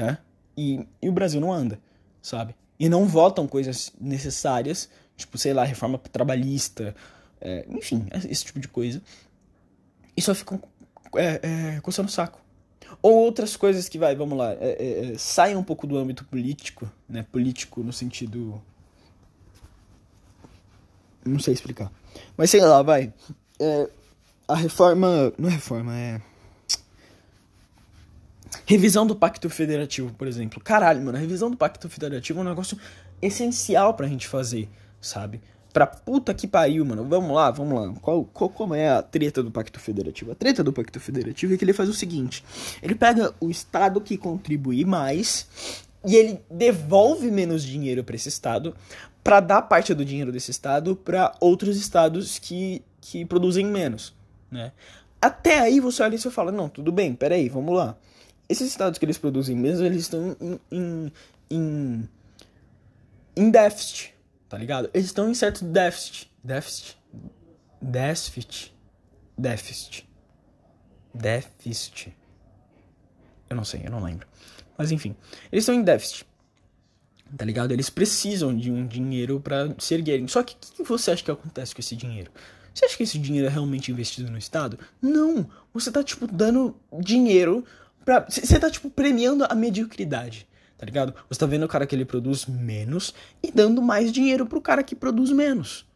né? E, e, o Brasil não anda, sabe? E não votam coisas necessárias, tipo, sei lá, reforma trabalhista, é, enfim, esse tipo de coisa. E só ficam é, é, coçando o saco. Ou outras coisas que, vai, vamos lá, é, é, é saem um pouco do âmbito político, né? Político no sentido. Não sei explicar. Mas sei lá, vai é, a reforma. Não é reforma, é. Revisão do Pacto Federativo, por exemplo. Caralho, mano, a revisão do Pacto Federativo é um negócio essencial pra gente fazer, sabe? Pra puta que pariu, mano. Vamos lá, vamos lá. Qual, qual, como é a treta do Pacto Federativo? A treta do Pacto Federativo é que ele faz o seguinte: ele pega o Estado que contribui mais e ele devolve menos dinheiro para esse Estado para dar parte do dinheiro desse Estado para outros estados que que produzem menos, né? Até aí você olha e você fala, não, tudo bem, peraí, vamos lá. Esses estados que eles produzem menos, eles estão em, em, em, em déficit, tá ligado? Eles estão em certo déficit. Déficit? Déficit. Déficit. Déficit. Eu não sei, eu não lembro. Mas enfim, eles estão em déficit. Tá ligado? Eles precisam de um dinheiro para se erguerem. Só que o que, que você acha que acontece com esse dinheiro? Você acha que esse dinheiro é realmente investido no Estado? Não. Você tá, tipo, dando dinheiro. Você tá, tipo, premiando a mediocridade. Tá ligado? Você tá vendo o cara que ele produz menos e dando mais dinheiro pro cara que produz menos.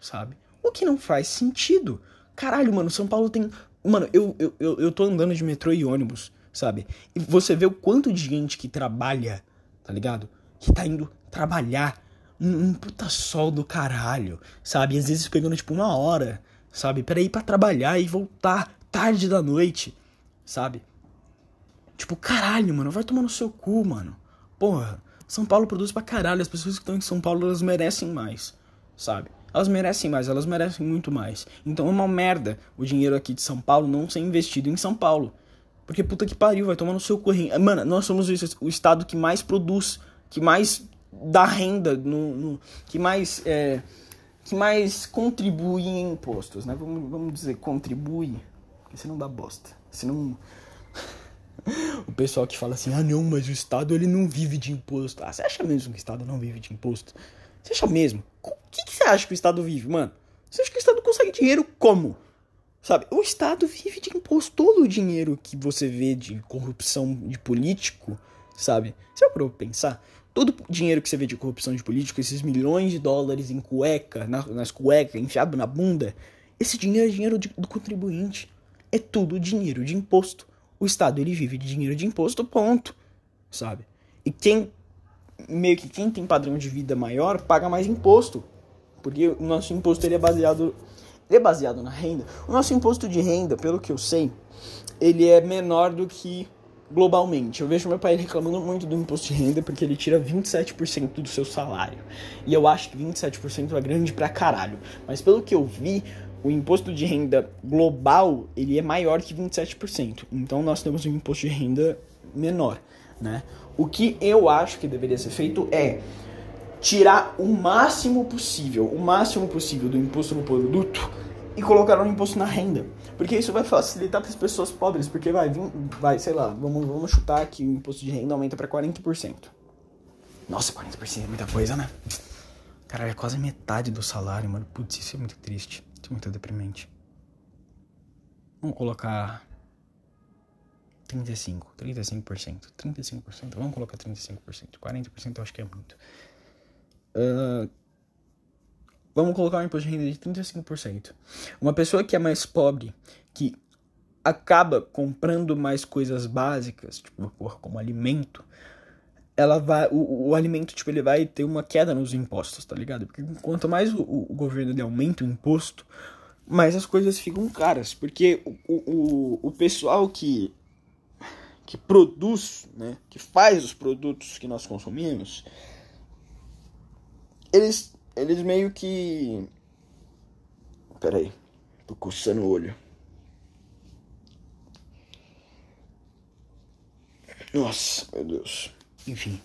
Sabe? O que não faz sentido. Caralho, mano, São Paulo tem. Mano, eu, eu, eu, eu tô andando de metrô e ônibus, sabe? E você vê o quanto de gente que trabalha, tá ligado? Que tá indo trabalhar um, um puta sol do caralho, sabe? Às vezes pegando tipo uma hora, sabe? Pra ir pra trabalhar e voltar tarde da noite, sabe? Tipo, caralho, mano, vai tomar no seu cu, mano. Porra, São Paulo produz pra caralho. As pessoas que estão em São Paulo, elas merecem mais, sabe? Elas merecem mais, elas merecem muito mais. Então é uma merda o dinheiro aqui de São Paulo não ser investido em São Paulo. Porque puta que pariu, vai tomar no seu corrinho. Mano, nós somos o estado que mais produz, que mais da renda, no, no que mais é, que mais contribui em impostos, né? Vamos, vamos dizer contribui, porque senão dá bosta. Senão o pessoal que fala assim: "Ah, não, mas o estado ele não vive de imposto". Ah, você acha mesmo que o estado não vive de imposto? Você acha mesmo? O que, que você acha que o estado vive, mano? Você acha que o estado consegue dinheiro como? Sabe? O estado vive de imposto. Todo o dinheiro que você vê de corrupção de político, sabe? Você vai pensar? Todo o dinheiro que você vê de corrupção de político, esses milhões de dólares em cueca, na, nas cuecas, enfiado na bunda, esse dinheiro é dinheiro de, do contribuinte. É tudo dinheiro de imposto. O Estado ele vive de dinheiro de imposto, ponto. Sabe? E quem meio que quem tem padrão de vida maior paga mais imposto. Porque o nosso imposto ele é baseado ele é baseado na renda. O nosso imposto de renda, pelo que eu sei, ele é menor do que globalmente. Eu vejo meu pai reclamando muito do imposto de renda porque ele tira 27% do seu salário. E eu acho que 27% é grande pra caralho. Mas pelo que eu vi, o imposto de renda global, ele é maior que 27%. Então nós temos um imposto de renda menor. né? O que eu acho que deveria ser feito é tirar o máximo possível, o máximo possível do imposto no produto e colocar um imposto na renda. Porque isso vai facilitar para as pessoas pobres, porque vai vir, vai, sei lá, vamos, vamos chutar que o imposto de renda aumenta para 40%. Nossa, 40% é muita coisa, né? Cara, é quase metade do salário, mano. Putz, isso é muito triste. Muito deprimente. Vamos colocar 35, 35%, 35%, vamos colocar 35%, 40% eu acho que é muito. Uh, vamos colocar um imposto de renda de 35%. Uma pessoa que é mais pobre, que acaba comprando mais coisas básicas, tipo, porra, como alimento, ela vai, o, o, alimento, tipo, ele vai ter uma queda nos impostos, tá ligado? Porque quanto mais o, o governo aumenta o imposto, mais as coisas ficam caras. Porque o, o, o pessoal que que produz, né, que faz os produtos que nós consumimos, eles, eles meio que. Peraí, tô coçando o olho. Nossa, meu Deus. Enfim.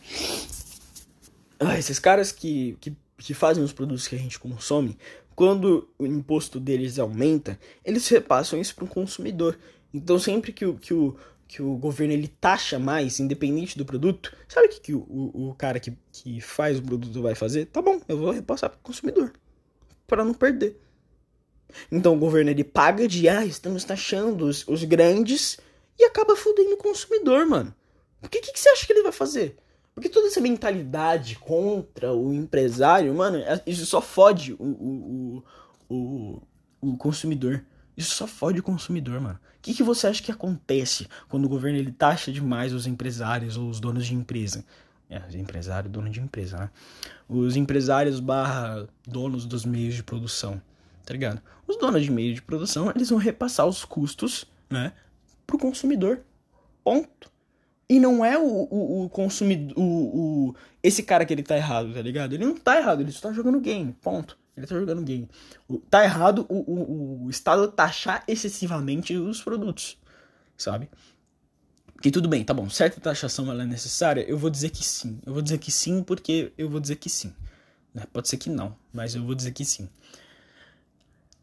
Ah, esses caras que, que, que fazem os produtos que a gente consome, quando o imposto deles aumenta, eles repassam isso para o consumidor. Então sempre que o, que o, que o governo ele taxa mais, independente do produto, sabe o que, que o, o, cara que, que faz o produto vai fazer? Tá bom, eu vou repassar para o consumidor, para não perder. Então o governo ele paga de, ah, estamos taxando os, os grandes e acaba fudendo o consumidor, mano. O que, que, você acha que ele vai fazer? Porque toda essa mentalidade contra o empresário, mano, é, isso só fode o, o, o, o consumidor. Isso só fode o consumidor, mano. O que, que você acha que acontece quando o governo ele taxa demais os empresários ou os donos de empresa? É, empresário, dono de empresa, né? Os empresários barra donos dos meios de produção, tá ligado? Os donos de meios de produção, eles vão repassar os custos, né, pro consumidor. Ponto. E não é o, o, o consumidor, o, o, esse cara que ele tá errado, tá ligado? Ele não tá errado, ele só tá jogando game, ponto. Ele tá jogando game. Tá errado o, o, o Estado taxar excessivamente os produtos, sabe? Que tudo bem, tá bom. Certa taxação ela é necessária? Eu vou dizer que sim. Eu vou dizer que sim porque eu vou dizer que sim. Né? Pode ser que não, mas eu vou dizer que sim.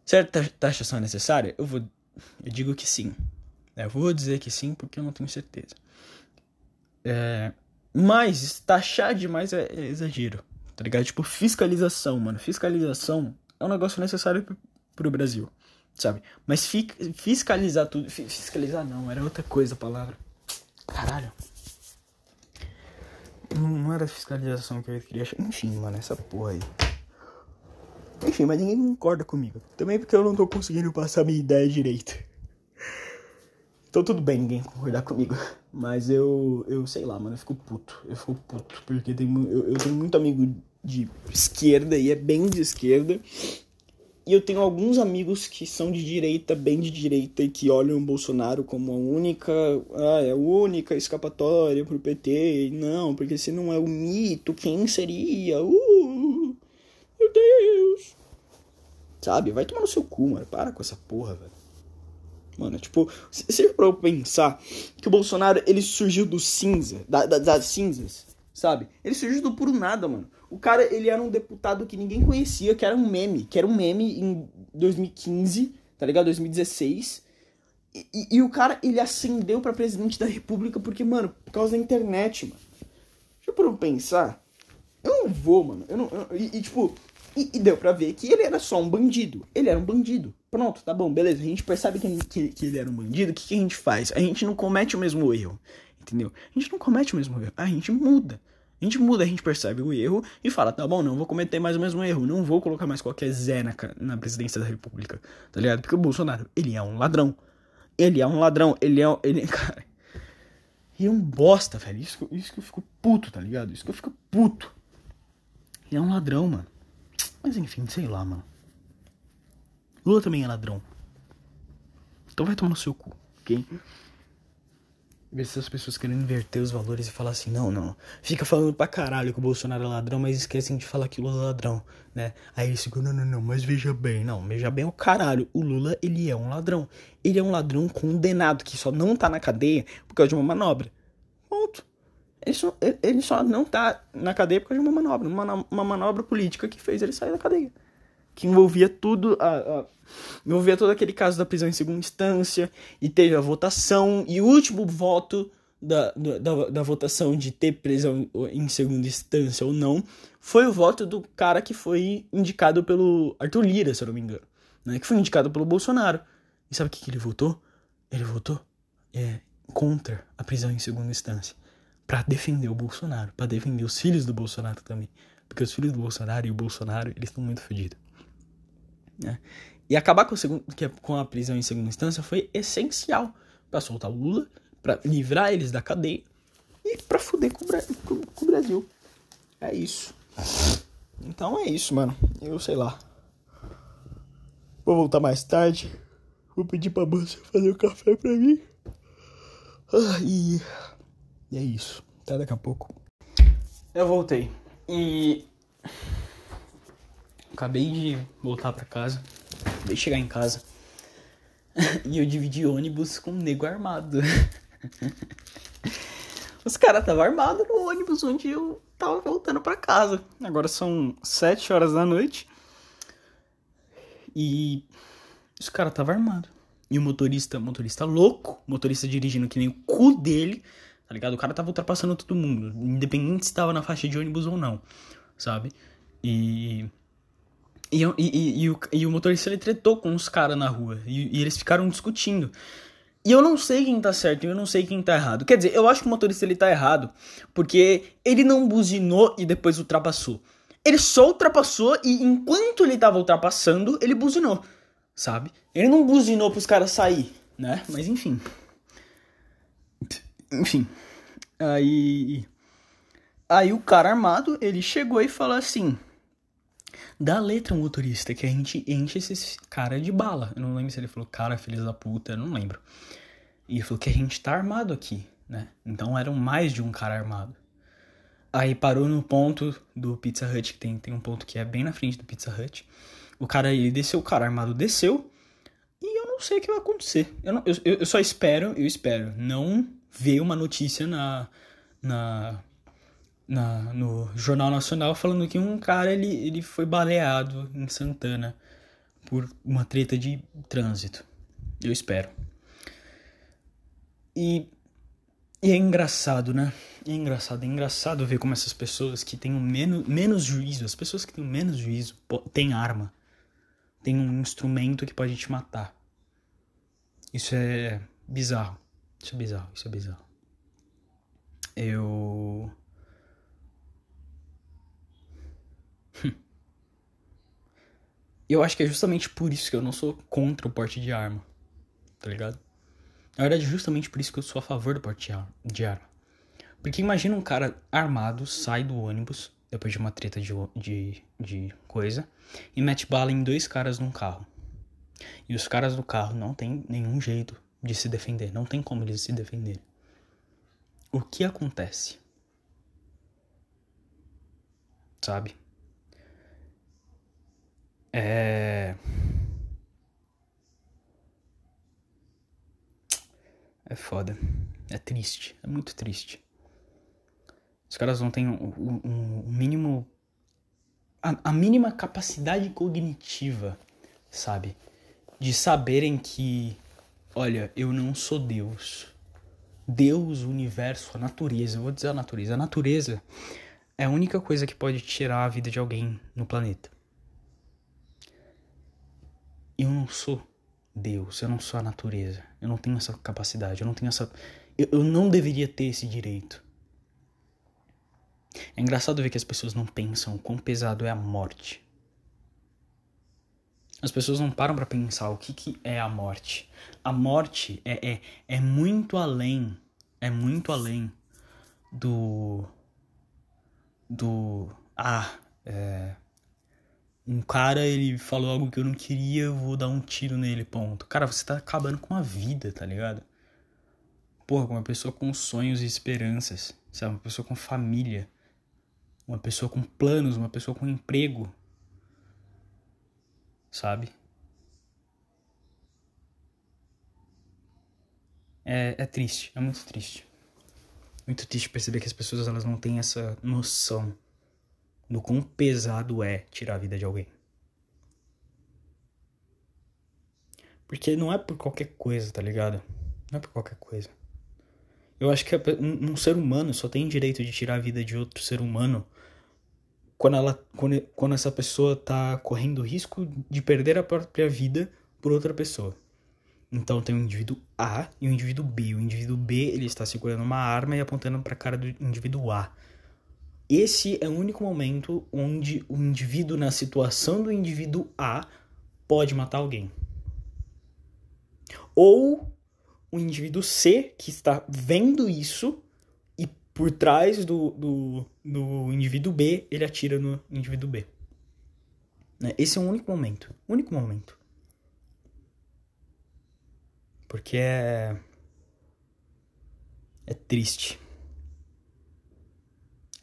Certa taxação é necessária? Eu vou. Eu digo que sim. Eu vou dizer que sim porque eu não tenho certeza. É, mas taxar demais é, é exagero. Tá ligado? Tipo, fiscalização, mano. Fiscalização é um negócio necessário pro, pro Brasil, sabe? Mas fi, fiscalizar tudo. Fiscalizar não, era outra coisa a palavra. Caralho. Não era fiscalização que eu queria achar. Enfim, mano, essa porra aí. Enfim, mas ninguém concorda comigo. Também porque eu não tô conseguindo passar minha ideia direito. Então tudo bem ninguém concordar comigo. Mas eu, eu sei lá, mano, eu fico puto. Eu fico puto. Porque tem, eu, eu tenho muito amigo de esquerda e é bem de esquerda. E eu tenho alguns amigos que são de direita, bem de direita, e que olham o Bolsonaro como a única. Ah, é a única escapatória pro PT. Não, porque se não é o mito, quem seria? Uh, meu Deus! Sabe? Vai tomar no seu cu, mano. Para com essa porra, velho. Mano, tipo, você pra eu pensar que o Bolsonaro, ele surgiu do cinza, da, da, das cinzas, sabe? Ele surgiu do puro nada, mano. O cara, ele era um deputado que ninguém conhecia, que era um meme, que era um meme em 2015, tá ligado? 2016. E, e, e o cara, ele ascendeu para presidente da república porque, mano, por causa da internet, mano. Deixa eu pra eu pensar. Eu não vou, mano. Eu não, eu, e, e, tipo, e, e, deu pra ver que ele era só um bandido. Ele era um bandido. Pronto, tá bom, beleza. A gente percebe que, que, que ele era um bandido. O que, que, a gente faz? A gente não comete o mesmo erro. Entendeu? A gente não comete o mesmo erro. A gente muda. A gente muda, a gente percebe o erro e fala, tá bom, não vou cometer mais o mesmo erro. Não vou colocar mais qualquer Zé na, na presidência da república. Tá ligado? Porque o Bolsonaro, ele é um ladrão. Ele é um ladrão. Ele é. Ele, cara. E é um bosta, velho. Isso, isso que eu fico puto, tá ligado? Isso que eu fico puto. Ele é um ladrão, mano. Mas enfim, sei lá, mano. Lula também é ladrão. Então vai tomar no seu cu, ok? Ver se as pessoas querem inverter os valores e falar assim, não, não. Fica falando pra caralho que o Bolsonaro é ladrão, mas esquecem de falar que o Lula é ladrão, né? Aí eles ficam, não, não, não, mas veja bem. Não, veja bem o caralho. O Lula, ele é um ladrão. Ele é um ladrão condenado, que só não tá na cadeia por causa de uma manobra. Ponto. Ele só, ele só não tá na cadeia por causa de uma manobra, uma, uma manobra política que fez ele sair da cadeia. Que envolvia tudo, a, a, envolvia todo aquele caso da prisão em segunda instância, e teve a votação, e o último voto da, da, da votação de ter prisão em segunda instância ou não foi o voto do cara que foi indicado pelo Arthur Lira, se eu não me engano, né? que foi indicado pelo Bolsonaro. E sabe o que, que ele votou? Ele votou é, contra a prisão em segunda instância para defender o Bolsonaro, para defender os filhos do Bolsonaro também. Porque os filhos do Bolsonaro e o Bolsonaro, eles estão muito fodidos. Né? E acabar com, segundo, é com a prisão em segunda instância foi essencial para soltar o Lula, para livrar eles da cadeia e para fuder com, com, com o Brasil. É isso. Então é isso, mano. Eu sei lá. Vou voltar mais tarde. Vou pedir pra moça fazer o um café pra mim. Ah, e e é isso. Até daqui a pouco. Eu voltei. E. Acabei de voltar pra casa. Acabei de chegar em casa. e eu dividi ônibus com um nego armado. Os caras estavam armados no ônibus onde eu tava voltando para casa. Agora são sete horas da noite. E os caras estavam armados. E o motorista, motorista louco, motorista dirigindo que nem o cu dele, tá ligado? O cara tava ultrapassando todo mundo, independente se tava na faixa de ônibus ou não, sabe? E. E, e, e, e o, e o motorista ele tretou com os caras na rua e, e eles ficaram discutindo. E eu não sei quem tá certo eu não sei quem tá errado. Quer dizer, eu acho que o motorista ele tá errado porque ele não buzinou e depois ultrapassou. Ele só ultrapassou e enquanto ele tava ultrapassando, ele buzinou, sabe? Ele não buzinou pros caras sair, né? Mas enfim. Enfim. Aí. Aí o cara armado, ele chegou e falou assim: Dá letra, motorista, que a gente enche esse cara de bala. Eu não lembro se ele falou cara, filho da puta, eu não lembro. E falou que a gente tá armado aqui, né? Então eram mais de um cara armado. Aí parou no ponto do Pizza Hut, que tem, tem um ponto que é bem na frente do Pizza Hut. O cara, ele desceu, o cara armado desceu. E eu não sei o que vai acontecer. Eu, não, eu, eu só espero, eu espero, não ver uma notícia na, na, na, no Jornal Nacional falando que um cara ele, ele foi baleado em Santana por uma treta de trânsito. Eu espero. E, e é engraçado, né? É engraçado, é engraçado ver como essas pessoas que têm menos, menos juízo, as pessoas que têm menos juízo, têm arma, têm um instrumento que pode te matar. Isso é bizarro. Isso é bizarro, isso é bizarro. Eu. eu acho que é justamente por isso que eu não sou contra o porte de arma. Tá ligado? Na verdade, é justamente por isso que eu sou a favor do porte de arma. Porque imagina um cara armado sai do ônibus depois de uma treta de, de, de coisa e mete bala em dois caras num carro. E os caras do carro não tem nenhum jeito de se defender. Não tem como eles se defenderem. O que acontece? Sabe? É. É foda. É triste. É muito triste. Os caras não têm um, um, um mínimo. A, a mínima capacidade cognitiva, sabe? De saberem que Olha, eu não sou Deus. Deus, o universo, a natureza, eu vou dizer a natureza. A natureza é a única coisa que pode tirar a vida de alguém no planeta. Eu não sou Deus, eu não sou a natureza. Eu não tenho essa capacidade, eu não tenho essa. Eu, eu não deveria ter esse direito. É engraçado ver que as pessoas não pensam o quão pesado é a morte. As pessoas não param para pensar o que, que é a morte. A morte é, é, é muito além, é muito além do. do. Ah, é. Um cara, ele falou algo que eu não queria, eu vou dar um tiro nele, ponto. Cara, você tá acabando com a vida, tá ligado? Porra, com uma pessoa com sonhos e esperanças, sabe? Uma pessoa com família, uma pessoa com planos, uma pessoa com emprego, sabe? É, é triste, é muito triste. Muito triste perceber que as pessoas elas não têm essa noção do quão pesado é tirar a vida de alguém. Porque não é por qualquer coisa, tá ligado? Não é por qualquer coisa. Eu acho que um, um ser humano só tem direito de tirar a vida de outro ser humano quando, ela, quando, quando essa pessoa tá correndo risco de perder a própria vida por outra pessoa. Então tem o indivíduo A e o indivíduo B. O indivíduo B ele está segurando uma arma e apontando para a cara do indivíduo A. Esse é o único momento onde o indivíduo na situação do indivíduo A pode matar alguém. Ou o indivíduo C que está vendo isso e por trás do, do, do indivíduo B ele atira no indivíduo B. Né? Esse é o único momento. Único momento. Porque é. É triste.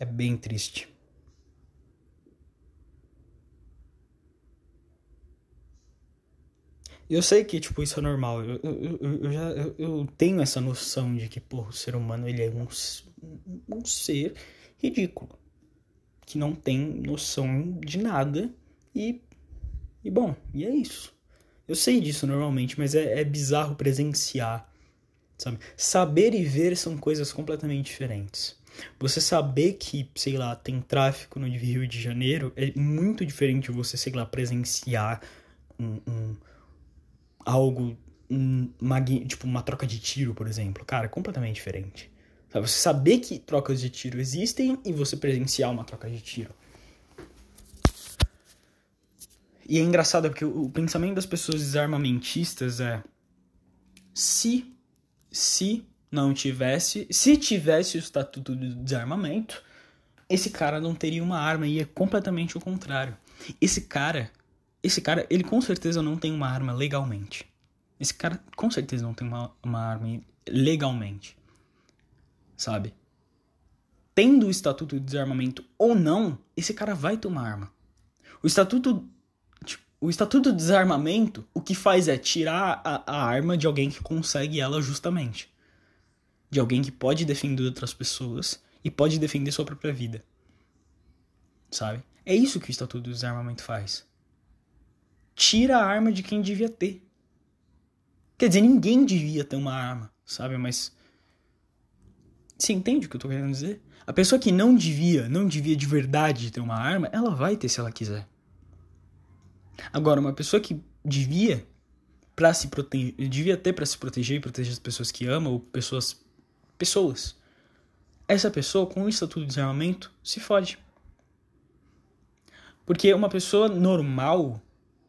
É bem triste. Eu sei que, tipo, isso é normal. Eu, eu, eu, já eu, eu, tenho essa noção de que, pô, o ser humano ele é um, um ser ridículo. Que não tem noção de nada. E, e bom, e é isso. Eu sei disso normalmente, mas é, é bizarro presenciar, sabe? Saber e ver são coisas completamente diferentes. Você saber que, sei lá, tem tráfico no Rio de Janeiro é muito diferente de você, sei lá, presenciar um, um algo, um, uma, tipo uma troca de tiro, por exemplo. Cara, é completamente diferente. Você saber que trocas de tiro existem e você presenciar uma troca de tiro. E é engraçado porque o, pensamento das pessoas desarmamentistas é se se não tivesse, se tivesse o estatuto de desarmamento, esse cara não teria uma arma e é completamente o contrário. Esse cara, esse cara, ele com certeza não tem uma arma legalmente. Esse cara com certeza não tem uma, uma arma legalmente. Sabe? Tendo o estatuto de desarmamento ou não, esse cara vai ter uma arma. O estatuto o Estatuto de Desarmamento, o que faz é tirar a, a arma de alguém que consegue ela justamente. De alguém que pode defender outras pessoas e pode defender sua própria vida. Sabe? É isso que o Estatuto do Desarmamento faz. Tira a arma de quem devia ter. Quer dizer, ninguém devia ter uma arma, sabe? Mas. Você entende o que eu tô querendo dizer? A pessoa que não devia, não devia de verdade ter uma arma, ela vai ter se ela quiser. Agora, uma pessoa que devia para se proteger, devia ter para se proteger e proteger as pessoas que ama ou pessoas pessoas. Essa pessoa com o estatuto de desarmamento se fode. Porque uma pessoa normal,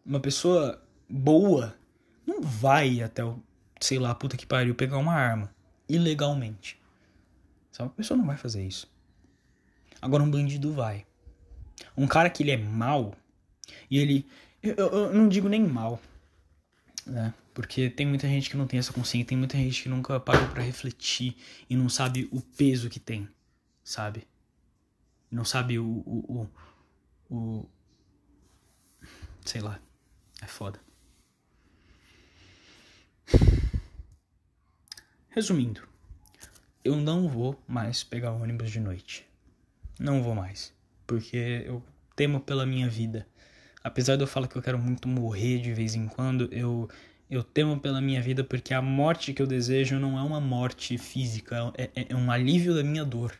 uma pessoa boa, não vai até o, sei lá, puta que pariu, pegar uma arma ilegalmente. Sabe? Uma pessoa não vai fazer isso. Agora um bandido vai. Um cara que ele é mal e ele eu, eu não digo nem mal, né? Porque tem muita gente que não tem essa consciência, tem muita gente que nunca parou para refletir e não sabe o peso que tem, sabe? Não sabe o, o, o, o sei lá, é foda. Resumindo, eu não vou mais pegar ônibus de noite. Não vou mais, porque eu temo pela minha vida apesar de eu falar que eu quero muito morrer de vez em quando, eu eu temo pela minha vida porque a morte que eu desejo não é uma morte física, é, é, é um alívio da minha dor.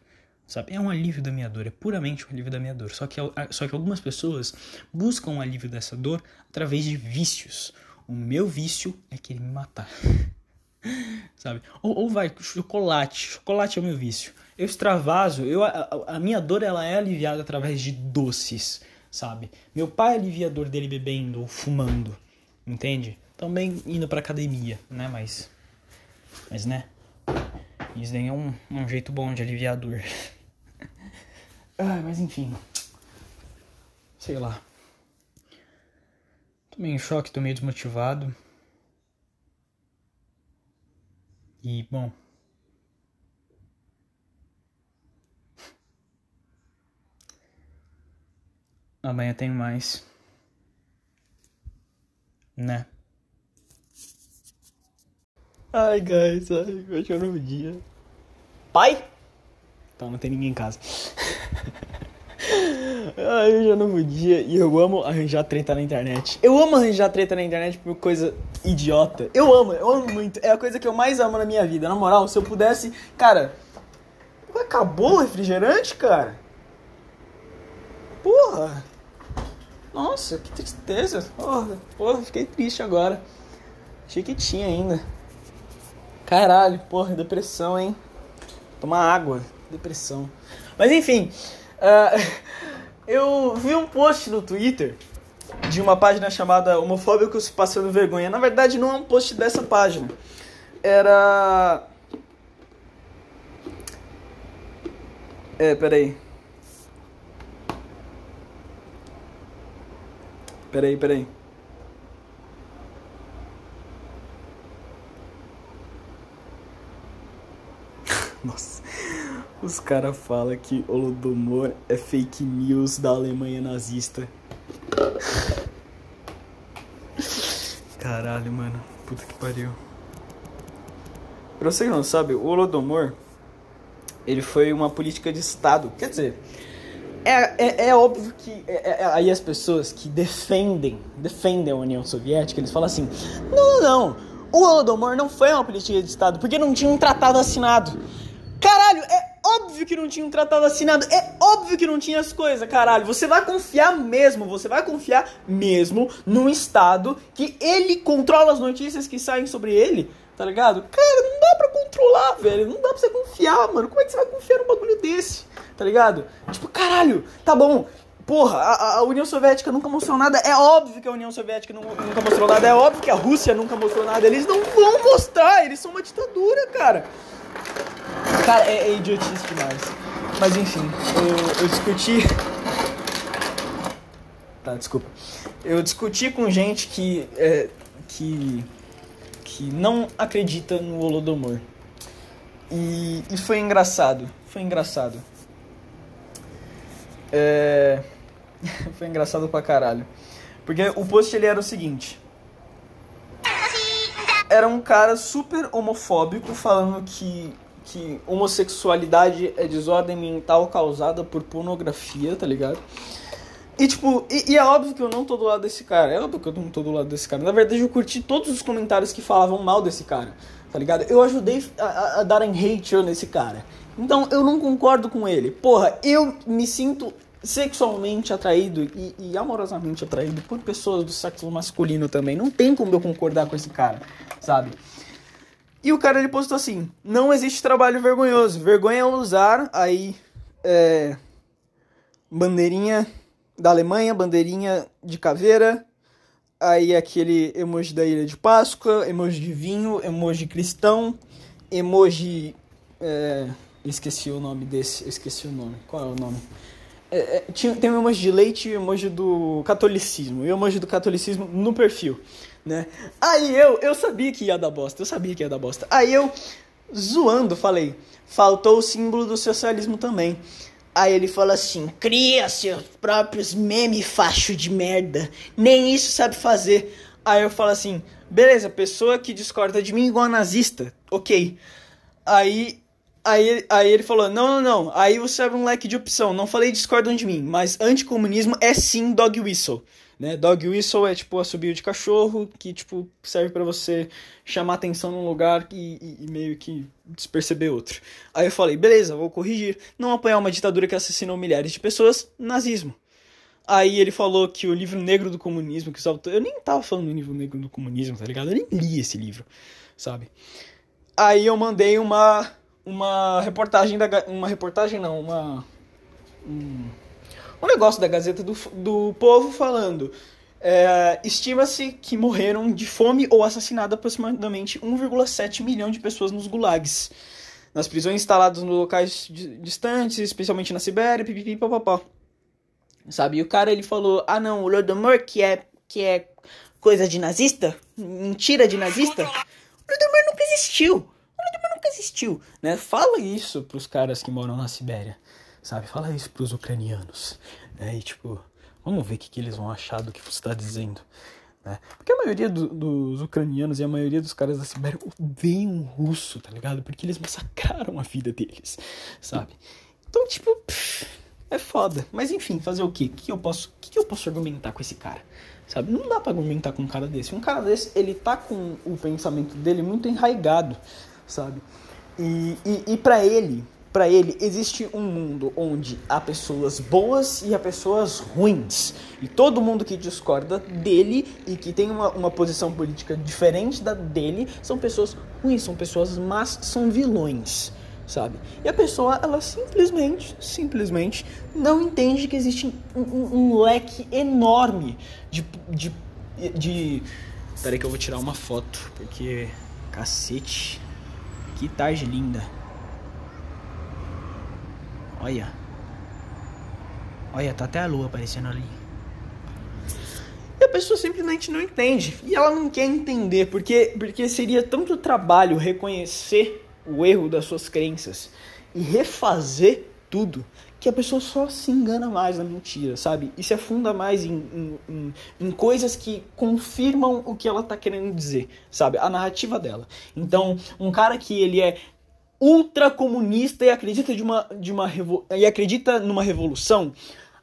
Sabe? É um alívio da minha dor, é puramente um alívio da minha dor. Só que, só que algumas pessoas buscam o um alívio dessa dor através de vícios. O meu vício é querer me matar. Sabe? Ou, ou vai, chocolate. Chocolate é o meu vício. Eu extravaso, eu, a, a minha dor ela é aliviada através de doces sabe? Meu pai alivia a dor dele bebendo ou fumando, entende? Também indo pra academia, né? Mas. Mas, né? Isso daí é um, um jeito bom de aliviar a dor. ah, mas enfim. Sei lá. Tô meio em choque, tô meio desmotivado. E, bom. Amanhã tem mais. Né? Ai, guys, ai, hoje é um novo dia. Pai? Então não tem ninguém em casa. Ai, eu já não podia. E eu amo arranjar treta na internet. Eu amo arranjar treta na internet por coisa idiota. Eu amo, eu amo muito. É a coisa que eu mais amo na minha vida. Na moral, se eu pudesse. Cara, acabou o refrigerante, cara? Porra! Nossa, que tristeza. Porra, porra, fiquei triste agora. Achei que tinha ainda. Caralho, porra, depressão, hein? Tomar água, depressão. Mas enfim, uh, eu vi um post no Twitter de uma página chamada Homofóbicos Passando Vergonha. Na verdade, não é um post dessa página. Era. É, peraí. Peraí, peraí. Nossa. Os caras falam que Holodomor é fake news da Alemanha nazista. Caralho, mano. Puta que pariu. Pra você que não sabe, o Holodomor ele foi uma política de Estado. Quer dizer, é, é, é óbvio que é, é, aí as pessoas que defendem, defendem a União Soviética, eles falam assim: não, não, não, o Holodomor não foi uma política de Estado porque não tinha um tratado assinado. Caralho, é óbvio que não tinha um tratado assinado, é óbvio que não tinha as coisas, caralho. Você vai confiar mesmo, você vai confiar mesmo num Estado que ele controla as notícias que saem sobre ele, tá ligado? Cara, não dá pra controlar, velho, não dá pra você confiar, mano. Como é que você vai confiar num bagulho desse? tá ligado? Tipo, caralho, tá bom. Porra, a, a, União Soviética nunca mostrou nada. É óbvio que a União Soviética não, nunca mostrou nada. É óbvio que a Rússia nunca mostrou nada. Eles não vão mostrar. Eles são uma ditadura, cara. Cara, é, é idiotice demais. Mas enfim, eu, eu discuti. Tá, desculpa. Eu discuti com gente que. É, que. que não acredita no Holodomor. E, e foi engraçado. Foi engraçado. É... Foi engraçado pra caralho. Porque o post ele era o seguinte. Era um cara super homofóbico falando que, que homossexualidade é desordem mental causada por pornografia, tá ligado? E tipo, e, e, é óbvio que eu não tô do lado desse cara. É óbvio que eu não tô do lado desse cara. Na verdade, eu curti todos os comentários que falavam mal desse cara, tá ligado? Eu ajudei a, a, darem hate nesse cara. Então eu não concordo com ele. Porra, eu me sinto sexualmente atraído e, e, amorosamente atraído por pessoas do sexo masculino também. Não tem como eu concordar com esse cara, sabe? E o cara ele postou assim: não existe trabalho vergonhoso. Vergonha é usar aí é, bandeirinha da Alemanha, bandeirinha de caveira, aí aquele emoji da Ilha de Páscoa, emoji de vinho, emoji cristão, emoji. É, esqueci o nome desse, esqueci o nome. Qual é o nome? É, é, tinha, tem o emoji de leite e o emoji do catolicismo. E o emoji do catolicismo no perfil, né? Aí eu, eu sabia que ia dar bosta, eu sabia que ia dar bosta. Aí eu, zoando, falei, faltou o símbolo do socialismo também. Aí ele fala assim, cria seus próprios meme facho de merda. Nem isso sabe fazer. Aí eu falo assim, beleza, pessoa que discorda de mim igual nazista, ok. Aí Aí, aí ele falou: não, não, não. Aí você abre um leque de opção. Não falei discordam de mim, mas anticomunismo é sim dog whistle. Né? Dog whistle é tipo assobio de cachorro que tipo serve para você chamar atenção num lugar e, e, e, meio que desperceber outro. Aí eu falei: beleza, vou corrigir. Não apoiar uma ditadura que assassinou milhares de pessoas, nazismo. Aí ele falou que o livro negro do comunismo, que os autores. Eu nem tava falando do livro negro do comunismo, tá ligado? Eu nem li esse livro, sabe? Aí eu mandei uma uma reportagem da uma reportagem não, uma um, um negócio da Gazeta do, do Povo falando é, estima-se que morreram de fome ou assassinados aproximadamente 1,7 milhão de pessoas nos gulags, nas prisões instaladas nos locais distantes, especialmente na Sibéria, pipipi, papapá. Sabe? E o cara ele falou: "Ah, não, o Lodomor que é que é coisa de nazista, mentira de nazista. O Lodomor nunca existiu nunca existiu, né? Fala isso pros caras que moram na Sibéria, sabe? Fala isso pros ucranianos, né? E tipo, vamos ver o que, que eles vão achar do que você está dizendo, né? Porque a maioria do, dos ucranianos e a maioria dos caras da Sibéria odeiam o russo, tá ligado? Porque eles massacraram a vida deles, sabe? Então, tipo, é foda. Mas enfim, fazer o quê? Que eu posso, o que eu posso argumentar com esse cara? Sabe? Não dá pra argumentar com um cara desse. Um cara desse, ele tá com o pensamento dele muito enraigado, sabe? E, e, e para ele, para ele existe um mundo onde há pessoas boas e há pessoas ruins. E todo mundo que discorda dele e que tem uma, uma posição política diferente da dele são pessoas ruins, são pessoas más, são vilões sabe? E a pessoa, ela simplesmente, simplesmente não entende que existe um, um, um leque enorme de, de, de... Peraí que eu vou tirar uma foto, porque... Cacete. Que tarde linda. Olha. Olha, tá até a lua aparecendo ali. E a pessoa simplesmente não entende. E ela não quer entender, porque, porque seria tanto trabalho reconhecer o erro das suas crenças e refazer tudo, que a pessoa só se engana mais na mentira, sabe? E se afunda mais em, em, em, em coisas que confirmam o que ela tá querendo dizer, sabe? A narrativa dela. Então, um cara que ele é ultra comunista e acredita de uma, de uma e acredita numa revolução,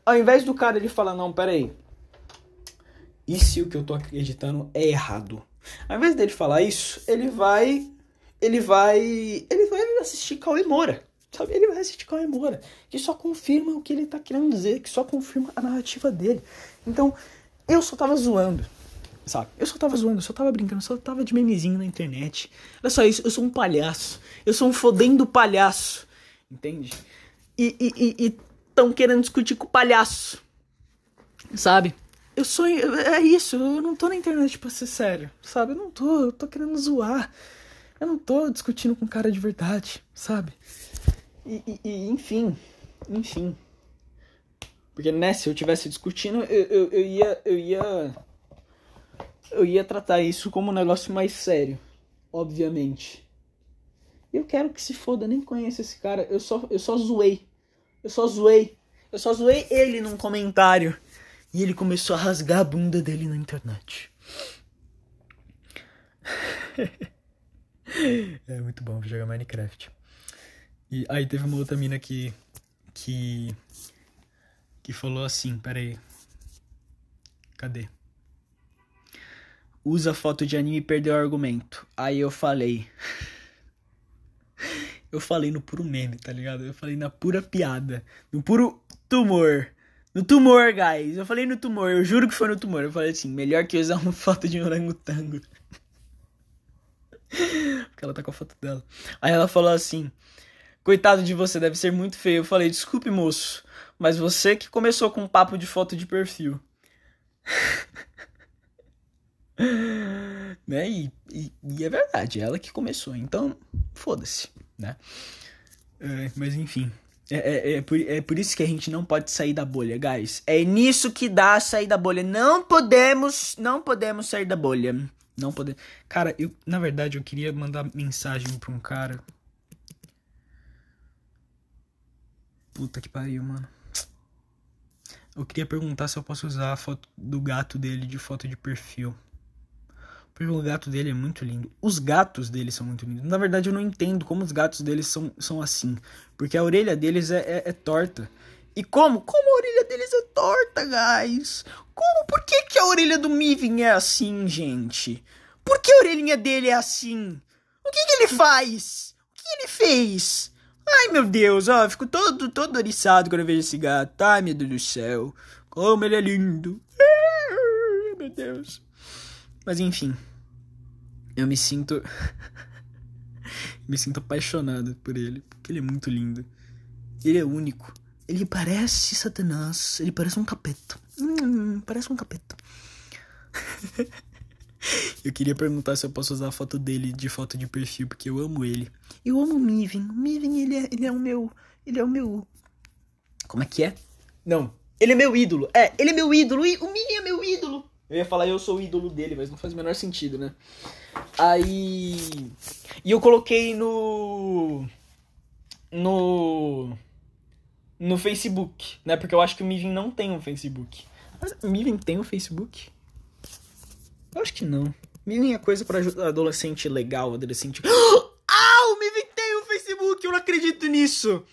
ao invés do cara ele falar, não, peraí, e se o que eu tô acreditando é errado? Ao invés dele falar isso, ele vai ele vai. Ele vai assistir Cauê Moura. Sabe? Ele vai assistir Cauê Moura. Que só confirma o que ele tá querendo dizer, que só confirma a narrativa dele. Então, eu só tava zoando. Sabe? Eu só tava zoando, eu só tava brincando, eu só tava de memezinho na internet. Olha só isso, eu sou um palhaço. Eu sou um fodendo palhaço. Entende? E estão querendo discutir com o palhaço. Sabe? Eu sou. É isso, eu não tô na internet pra ser sério. Sabe? Eu não tô, eu tô querendo zoar. Eu não tô discutindo com cara de verdade, sabe? E, e, e enfim, enfim. Porque, né, se eu tivesse discutindo, eu, eu, eu, ia. Eu ia. Eu ia tratar isso como um negócio mais sério. Obviamente. Eu quero que se foda, nem conheço esse cara. Eu só, eu só zoei. Eu só zoei. Eu só zoei ele num comentário. E ele começou a rasgar a bunda dele na internet. é muito bom jogar Minecraft. E aí teve uma outra mina que. que. que falou assim, peraí. Cadê? Usa foto de anime e perdeu o argumento. Aí eu falei. eu falei no puro meme, tá ligado? Eu falei na pura piada. No puro tumor. No tumor, guys. Eu falei no tumor. Eu juro que foi no tumor. Eu falei assim: melhor que usar uma foto de um orangotango. Porque ela tá com a foto dela. Aí ela falou assim: Coitado de você, deve ser muito feio. Eu falei: Desculpe, moço, mas você que começou com um papo de foto de perfil. né? E, e, e, é verdade, é ela que começou. Então, foda-se, né? É, mas enfim. É, é, é, por, é por isso que a gente não pode sair da bolha, guys. É nisso que dá sair da bolha. Não podemos, não podemos sair da bolha. Não poder. Cara, eu, na verdade, eu queria mandar mensagem pra um cara. Puta que pariu, mano. Eu queria perguntar se eu posso usar a foto do gato dele de foto de perfil. Porque o gato dele é muito lindo. Os gatos dele são muito lindos. Na verdade, eu não entendo como os gatos deles são, são assim. Porque a orelha deles é, é, é torta. E como? Como a orelha deles é torta, guys? Como? Por que, que a orelha do Mivin é assim, gente? Por que a orelhinha dele é assim? O que, que ele faz? O que ele fez? Ai, meu Deus, ó, fico todo, todo oriçado quando eu vejo esse gato. Ai, meu Deus do céu. Como ele é lindo. Ai, meu Deus. Mas enfim. Eu me sinto. me sinto apaixonado por ele. Porque ele é muito lindo. Ele é único. Ele parece Satanás. Ele parece um capeta. Hum, parece um capeta. eu queria perguntar se eu posso usar a foto dele de foto de perfil, porque eu amo ele. Eu amo o Mivin. O Mivin, ele é, ele é o meu. Ele é o meu. Como é que é? Não. Ele é meu ídolo. É, ele é meu ídolo. O Mivin é meu ídolo. Eu ia falar eu sou o ídolo dele, mas não faz o menor sentido, né? Aí. E eu coloquei no. No no Facebook, né? Porque eu acho que o Mivin não tem um Facebook. Mas Mivin tem um Facebook? Eu acho que não. Mivin é coisa para adolescente legal, adolescente. Ah, o Mivin tem um Facebook! Eu não acredito nisso!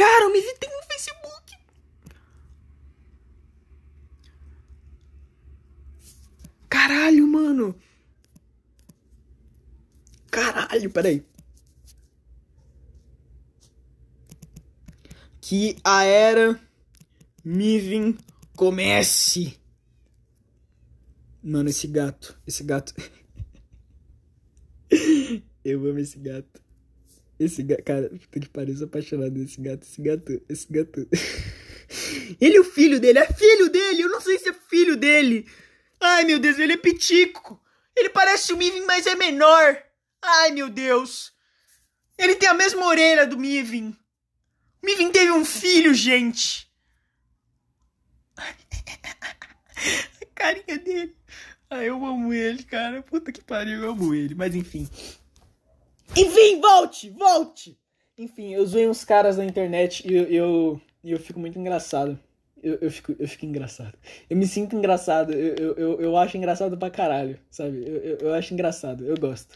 Cara, o Mivi tem um Facebook. Caralho, mano. Caralho, peraí. Que a era Mivin comece. Mano, esse gato. Esse gato. Eu amo esse gato. Esse gato. Cara, puta que pariu, sou apaixonado nesse gato. Esse gato. Esse gato. Ele é o filho dele. É filho dele. Eu não sei se é filho dele. Ai, meu Deus, ele é pitico. Ele parece o Mivin, mas é menor. Ai, meu Deus. Ele tem a mesma orelha do Mivin. O Mivin teve um filho, gente. A carinha dele. Ai, eu amo ele, cara. Puta que pariu, eu amo ele. Mas enfim. Enfim, volte! Volte! Enfim, eu zoei uns caras na internet e eu, eu, eu fico muito engraçado. Eu, eu, fico, eu fico engraçado. Eu me sinto engraçado. Eu, eu, eu, acho engraçado pra caralho, sabe? Eu, eu, eu acho engraçado. Eu gosto.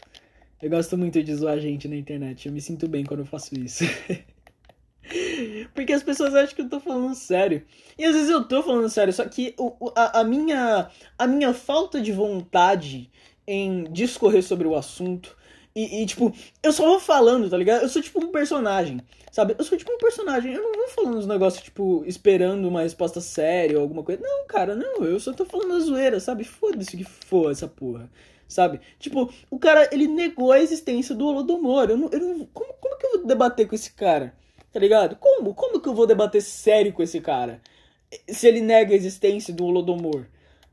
Eu gosto muito de zoar gente na internet. Eu me sinto bem quando eu faço isso. Porque as pessoas acham que eu tô falando sério. E às vezes eu tô falando sério, só que o, a, a, minha, a minha falta de vontade em discorrer sobre o assunto. E, e, tipo, eu só vou falando, tá ligado? Eu sou tipo um personagem, sabe? Eu sou tipo um personagem. Eu não vou falando uns negócios, tipo, esperando uma resposta séria ou alguma coisa. Não, cara, não. Eu só tô falando a zoeira, sabe? Foda-se que for essa porra sabe? Tipo, o cara, ele negou a existência do Holodomor. Eu não, eu não, como, como que eu vou debater com esse cara? Tá ligado? Como? Como que eu vou debater sério com esse cara? Se ele nega a existência do Holodomor,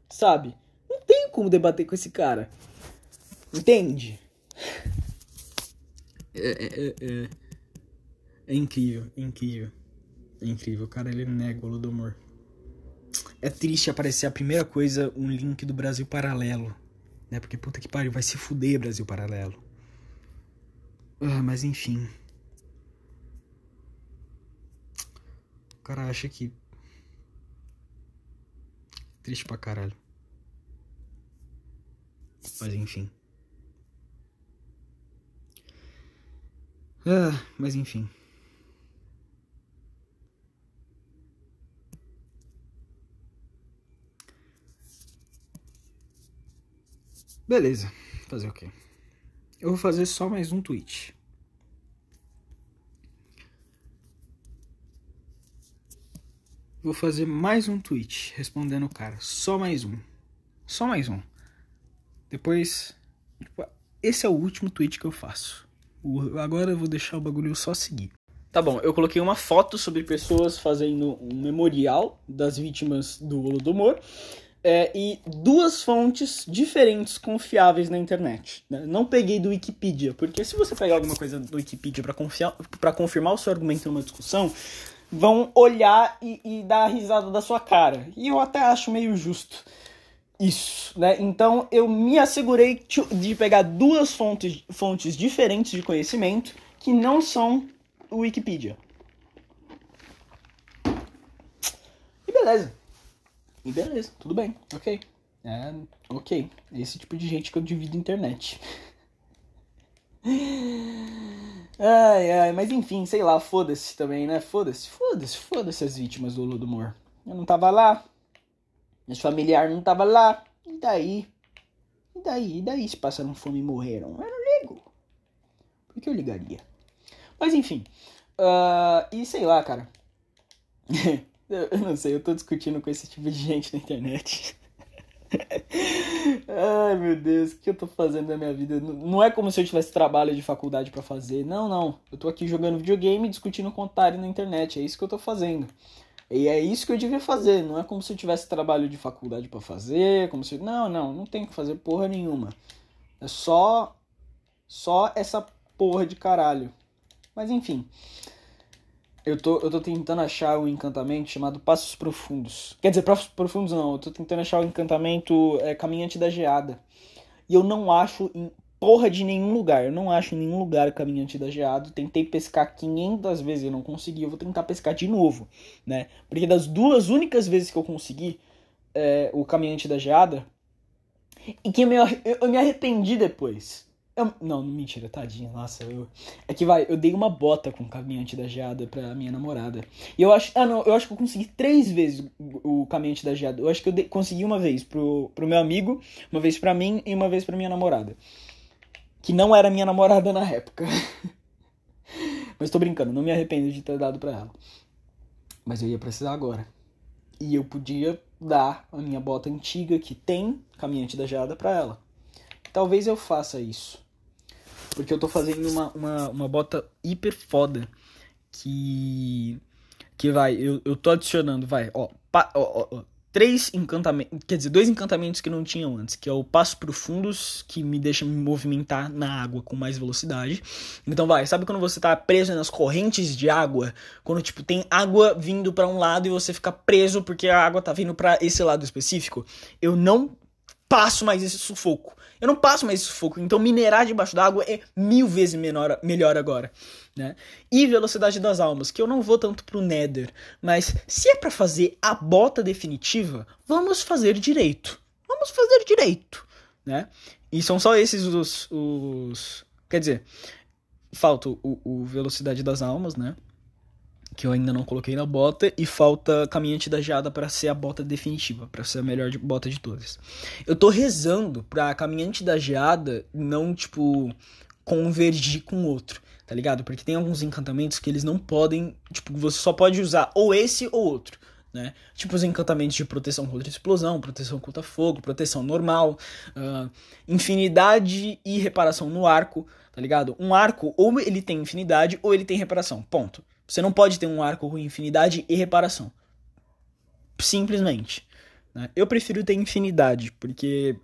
sabe? Não tem como debater com esse cara. Entende? É, é, é, é, é incrível, é incrível. É incrível, o cara ele nega o Holodomor. É triste aparecer a primeira coisa, um link do Brasil Paralelo. Né? Porque puta que pariu, vai se fuder Brasil Paralelo. Ah, mas enfim. O cara acha que. Triste pra caralho. Mas enfim. Ah, mas enfim. Beleza, fazer o quê? Eu vou fazer só mais um tweet. Vou fazer mais um tweet respondendo o cara. Só mais um. Só mais um. Depois. Tipo, esse é o último tweet que eu faço. Agora eu vou deixar o bagulho só seguir. Tá bom, eu coloquei uma foto sobre pessoas fazendo um memorial das vítimas do Holodomor. É, e duas fontes diferentes confiáveis na internet. Né? Não peguei do Wikipedia, porque se você pegar alguma coisa do Wikipedia para confirmar o seu argumento numa discussão, vão olhar e, e dar a risada da sua cara. E eu até acho meio justo isso, né? Então eu me assegurei de pegar duas fontes, fontes diferentes de conhecimento que não são o Wikipedia. E beleza. E beleza, tudo bem, ok. É, ok. Esse tipo de gente que eu divido internet. Ai, ai, mas enfim, sei lá, foda-se também, né? Foda-se, foda-se, foda-se as vítimas do Holodomor. Eu não tava lá, meus familiares não tava lá, e daí? E daí? E daí se passaram fome e morreram? Eu não ligo. Por que eu ligaria? Mas enfim, uh, e sei lá, cara. eu não sei, eu tô discutindo com esse tipo de gente na internet. Ai meu Deus, o que eu tô fazendo na minha vida? Não é como se eu tivesse trabalho de faculdade para fazer. Não, não. Eu tô aqui jogando videogame e discutindo com otário na internet. É isso que eu tô fazendo. E é isso que eu devia fazer. Não é como se eu tivesse trabalho de faculdade para fazer. Como se. Não, não, não tenho que fazer porra nenhuma. É só. Só essa porra de caralho. Mas enfim. Eu tô, eu tô tentando achar um encantamento chamado Passos Profundos. Quer dizer, Passos Profundos não, eu tô tentando achar o um encantamento é, Caminhante da Geada. E eu não acho em porra de nenhum lugar. Eu não acho em nenhum lugar Caminhante da Geada. Tentei pescar 500 vezes e não consegui. Eu vou tentar pescar de novo, né? Porque das duas únicas vezes que eu consegui é, o Caminhante da Geada, e que eu me, eu me arrependi depois. Eu, não, mentira, tadinha, nossa, eu. É que vai, eu dei uma bota com caminhante da geada pra minha namorada. E eu acho. Ah, não, eu acho que eu consegui três vezes o caminhante da geada. Eu acho que eu dei, consegui uma vez pro, pro meu amigo, uma vez pra mim e uma vez pra minha namorada. Que não era minha namorada na época. Mas tô brincando, não me arrependo de ter dado pra ela. Mas eu ia precisar agora. E eu podia dar a minha bota antiga que tem caminhante da geada pra ela. Talvez eu faça isso. Porque eu tô fazendo uma, uma, uma bota hiper foda. Que. Que vai, eu, eu tô adicionando, vai, ó, pa, ó, ó, três encantamentos, quer dizer, dois encantamentos que não tinham antes, que é o Passo Profundos, que me deixa me movimentar na água com mais velocidade. Então vai, sabe quando você tá preso nas correntes de água? Quando, tipo, tem água vindo para um lado e você fica preso porque a água tá vindo para esse lado específico? Eu não passo mais esse sufoco. Eu não passo mais sufoco. Então minerar debaixo d'água é mil vezes menor, melhor agora. Né? E velocidade das almas, que eu não vou tanto pro Nether. Mas se é para fazer a bota definitiva, vamos fazer direito. Vamos fazer direito. Né? E são só esses os. os... Quer dizer, falta o, o velocidade das almas, né? Que eu ainda não coloquei na bota e falta Caminhante da Geada para ser a bota definitiva, para ser a melhor bota de todas. Eu tô rezando pra Caminhante da Geada não, tipo, convergir com outro, tá ligado? Porque tem alguns encantamentos que eles não podem, tipo, você só pode usar ou esse ou outro. Né? Tipo os encantamentos de proteção contra explosão, proteção contra fogo, proteção normal, uh, infinidade e reparação no arco, tá ligado? Um arco ou ele tem infinidade ou ele tem reparação, ponto. Você não pode ter um arco com infinidade e reparação. Simplesmente. Né? Eu prefiro ter infinidade, porque.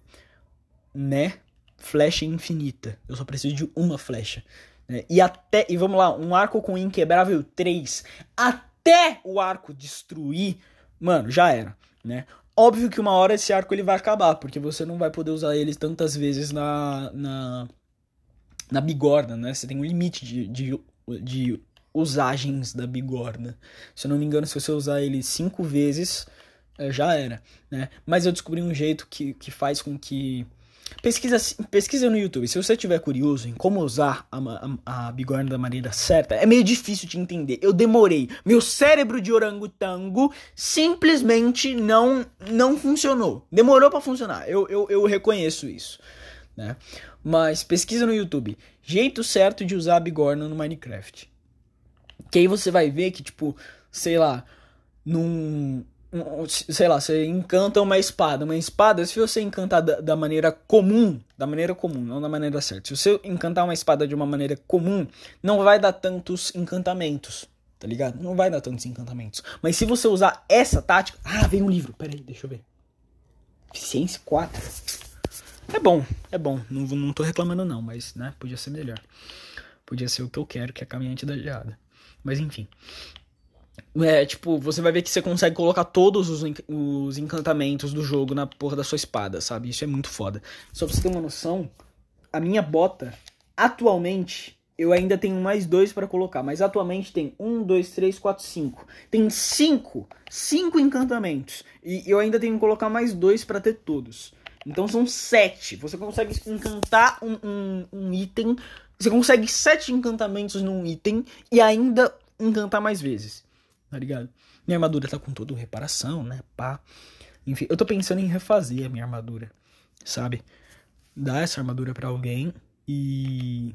Né? Flecha infinita. Eu só preciso de uma flecha. Né? E até. E vamos lá, um arco com inquebrável 3. Até o arco destruir. Mano, já era. Né? Óbvio que uma hora esse arco ele vai acabar, porque você não vai poder usar ele tantas vezes na. na, na bigorna, né? Você tem um limite de, de, de usagens da bigorna. Se eu não me engano, se você usar ele cinco vezes, é, já era, né? Mas eu descobri um jeito que, que faz com que... Pesquisa, pesquisa no YouTube. Se você estiver curioso em como usar a, a, a, bigorna da maneira certa, é meio difícil de entender. Eu demorei. Meu cérebro de orangotango simplesmente não não funcionou. Demorou para funcionar. Eu, eu, eu reconheço isso. Né? Mas pesquisa no YouTube. Jeito certo de usar a bigorna no Minecraft. Que aí você vai ver que, tipo, sei lá, num. sei lá, você encanta uma espada. Uma espada, se você encantar da, da, maneira comum, da maneira comum, não da maneira certa. Se você encantar uma espada de uma maneira comum, não vai dar tantos encantamentos. Tá ligado? Não vai dar tantos encantamentos. Mas se você usar essa tática. Ah, vem um livro. Pera aí, deixa eu ver. Eficiência 4. É bom, é bom. Não, não tô reclamando, não, mas, né? Podia ser melhor. Podia ser o que eu quero, que é a caminhante da geada. Mas enfim. É, tipo, você vai ver que você consegue colocar todos os, os encantamentos do jogo na porra da sua espada, sabe? Isso é muito foda. Só pra você ter uma noção, a minha bota, atualmente, eu ainda tenho mais dois para colocar, mas atualmente tem um, dois, três, quatro, cinco. Tem cinco, cinco encantamentos. E eu ainda tenho que colocar mais dois para ter todos. Então são sete. Você consegue encantar um, um, um item você consegue sete encantamentos num item e ainda encantar mais vezes. Tá ligado? Minha armadura tá com toda reparação, né? Pá. Enfim, eu tô pensando em refazer a minha armadura. Sabe? Dar essa armadura para alguém e.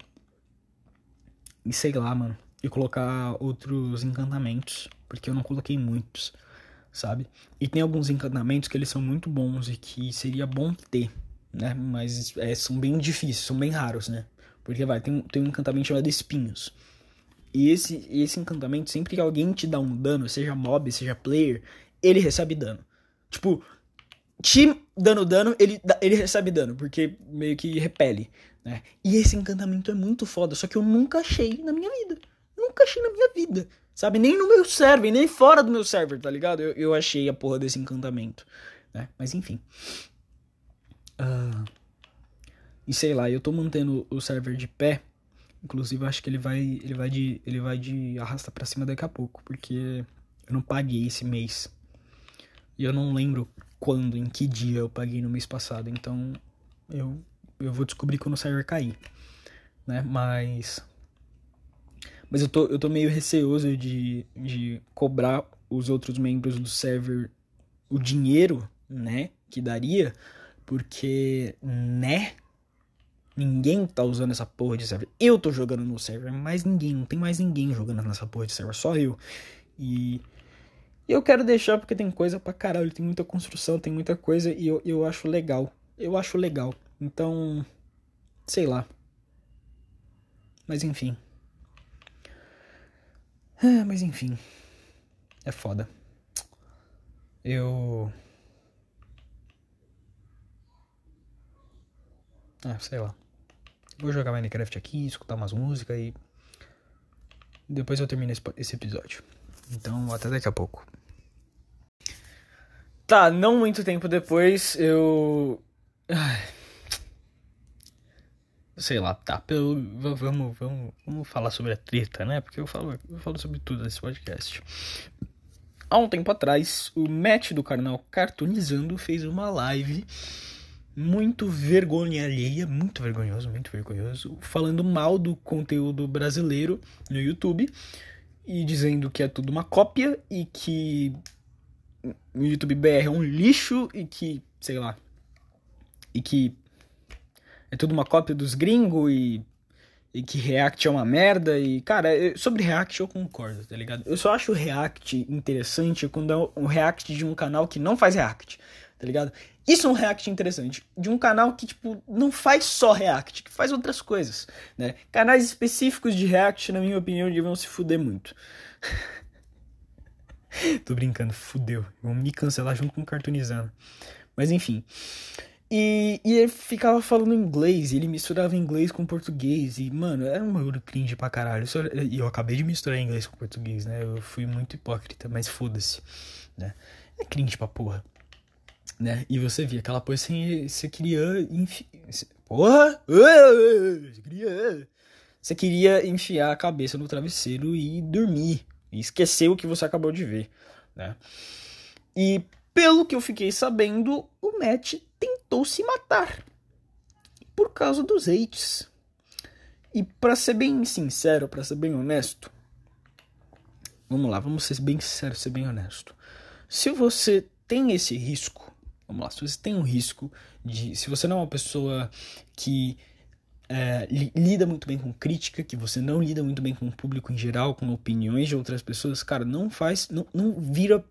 E sei lá, mano. E colocar outros encantamentos. Porque eu não coloquei muitos. Sabe? E tem alguns encantamentos que eles são muito bons e que seria bom ter. Né? Mas é, são bem difíceis, são bem raros, né? Porque vai, tem, tem um encantamento chamado espinhos. E esse, esse encantamento, sempre que alguém te dá um dano, seja mob, seja player, ele recebe dano. Tipo, te dando dano, ele, ele recebe dano, porque meio que repele, né? E esse encantamento é muito foda, só que eu nunca achei na minha vida. Nunca achei na minha vida. Sabe? Nem no meu server, nem fora do meu server, tá ligado? Eu, eu achei a porra desse encantamento. Né? Mas enfim. Uh... E sei lá, eu tô mantendo o server de pé. Inclusive, acho que ele vai, ele vai de, ele vai de arrasta para cima daqui a pouco, porque eu não paguei esse mês. E eu não lembro quando, em que dia eu paguei no mês passado. Então, eu eu vou descobrir quando o server cair. né? Mas. Mas eu tô, eu tô meio receoso de, de cobrar os outros membros do server o dinheiro, né? Que daria, porque, né? Ninguém tá usando essa porra de server. Eu tô jogando no server, mas ninguém, não tem mais ninguém jogando nessa porra de server, só eu. E eu quero deixar porque tem coisa pra caralho, tem muita construção, tem muita coisa e eu, eu acho legal. Eu acho legal. Então, sei lá. Mas enfim. Ah, mas enfim. É foda. Eu. Ah, sei lá. Vou jogar Minecraft aqui, escutar umas músicas e. Depois eu termino esse, esse episódio. Então, até daqui a pouco. Tá, não muito tempo depois, eu. Sei lá, tá, pelo, vamos, vamos, vamos falar sobre a treta, né? Porque eu falo, eu falo sobre tudo nesse podcast. Há um tempo atrás, o Matt do canal Cartoonizando fez uma live muito vergonha alheia, muito vergonhoso, muito vergonhoso, falando mal do conteúdo brasileiro no YouTube e dizendo que é tudo uma cópia e que o YouTube BR é um lixo e que, sei lá, e que é tudo uma cópia dos gringos e, e que React é uma merda. E, cara, eu, sobre React eu concordo, tá ligado? Eu só acho o React interessante quando é um React de um canal que não faz React, tá ligado? Isso é um React interessante. De um canal que, tipo, não faz só React, que faz outras coisas, né? Canais específicos de React, na minha opinião, deviam se fuder muito. Tô brincando, fudeu. Vão me cancelar junto com o Cartoonizando. Mas enfim. E, e ele ficava falando inglês, ele misturava inglês com português, e, mano, era um bagulho cringe pra caralho. E eu acabei de misturar inglês com português, né? Eu fui muito hipócrita, mas foda-se, né? É cringe pra porra, né? E você via aquela coisa assim, você queria. Porra! Você queria. Você queria enfiar a cabeça no travesseiro e dormir, e esquecer o que você acabou de ver, né? E pelo que eu fiquei sabendo, o Matt tentou se matar por causa dos hates. E para ser bem sincero, para ser bem honesto, vamos lá, vamos ser bem sinceros, ser bem honesto. Se você tem esse risco, vamos lá, se você tem um risco de, se você não é uma pessoa que é, lida muito bem com crítica, que você não lida muito bem com o público em geral, com opiniões de outras pessoas, cara, não faz, não, não vira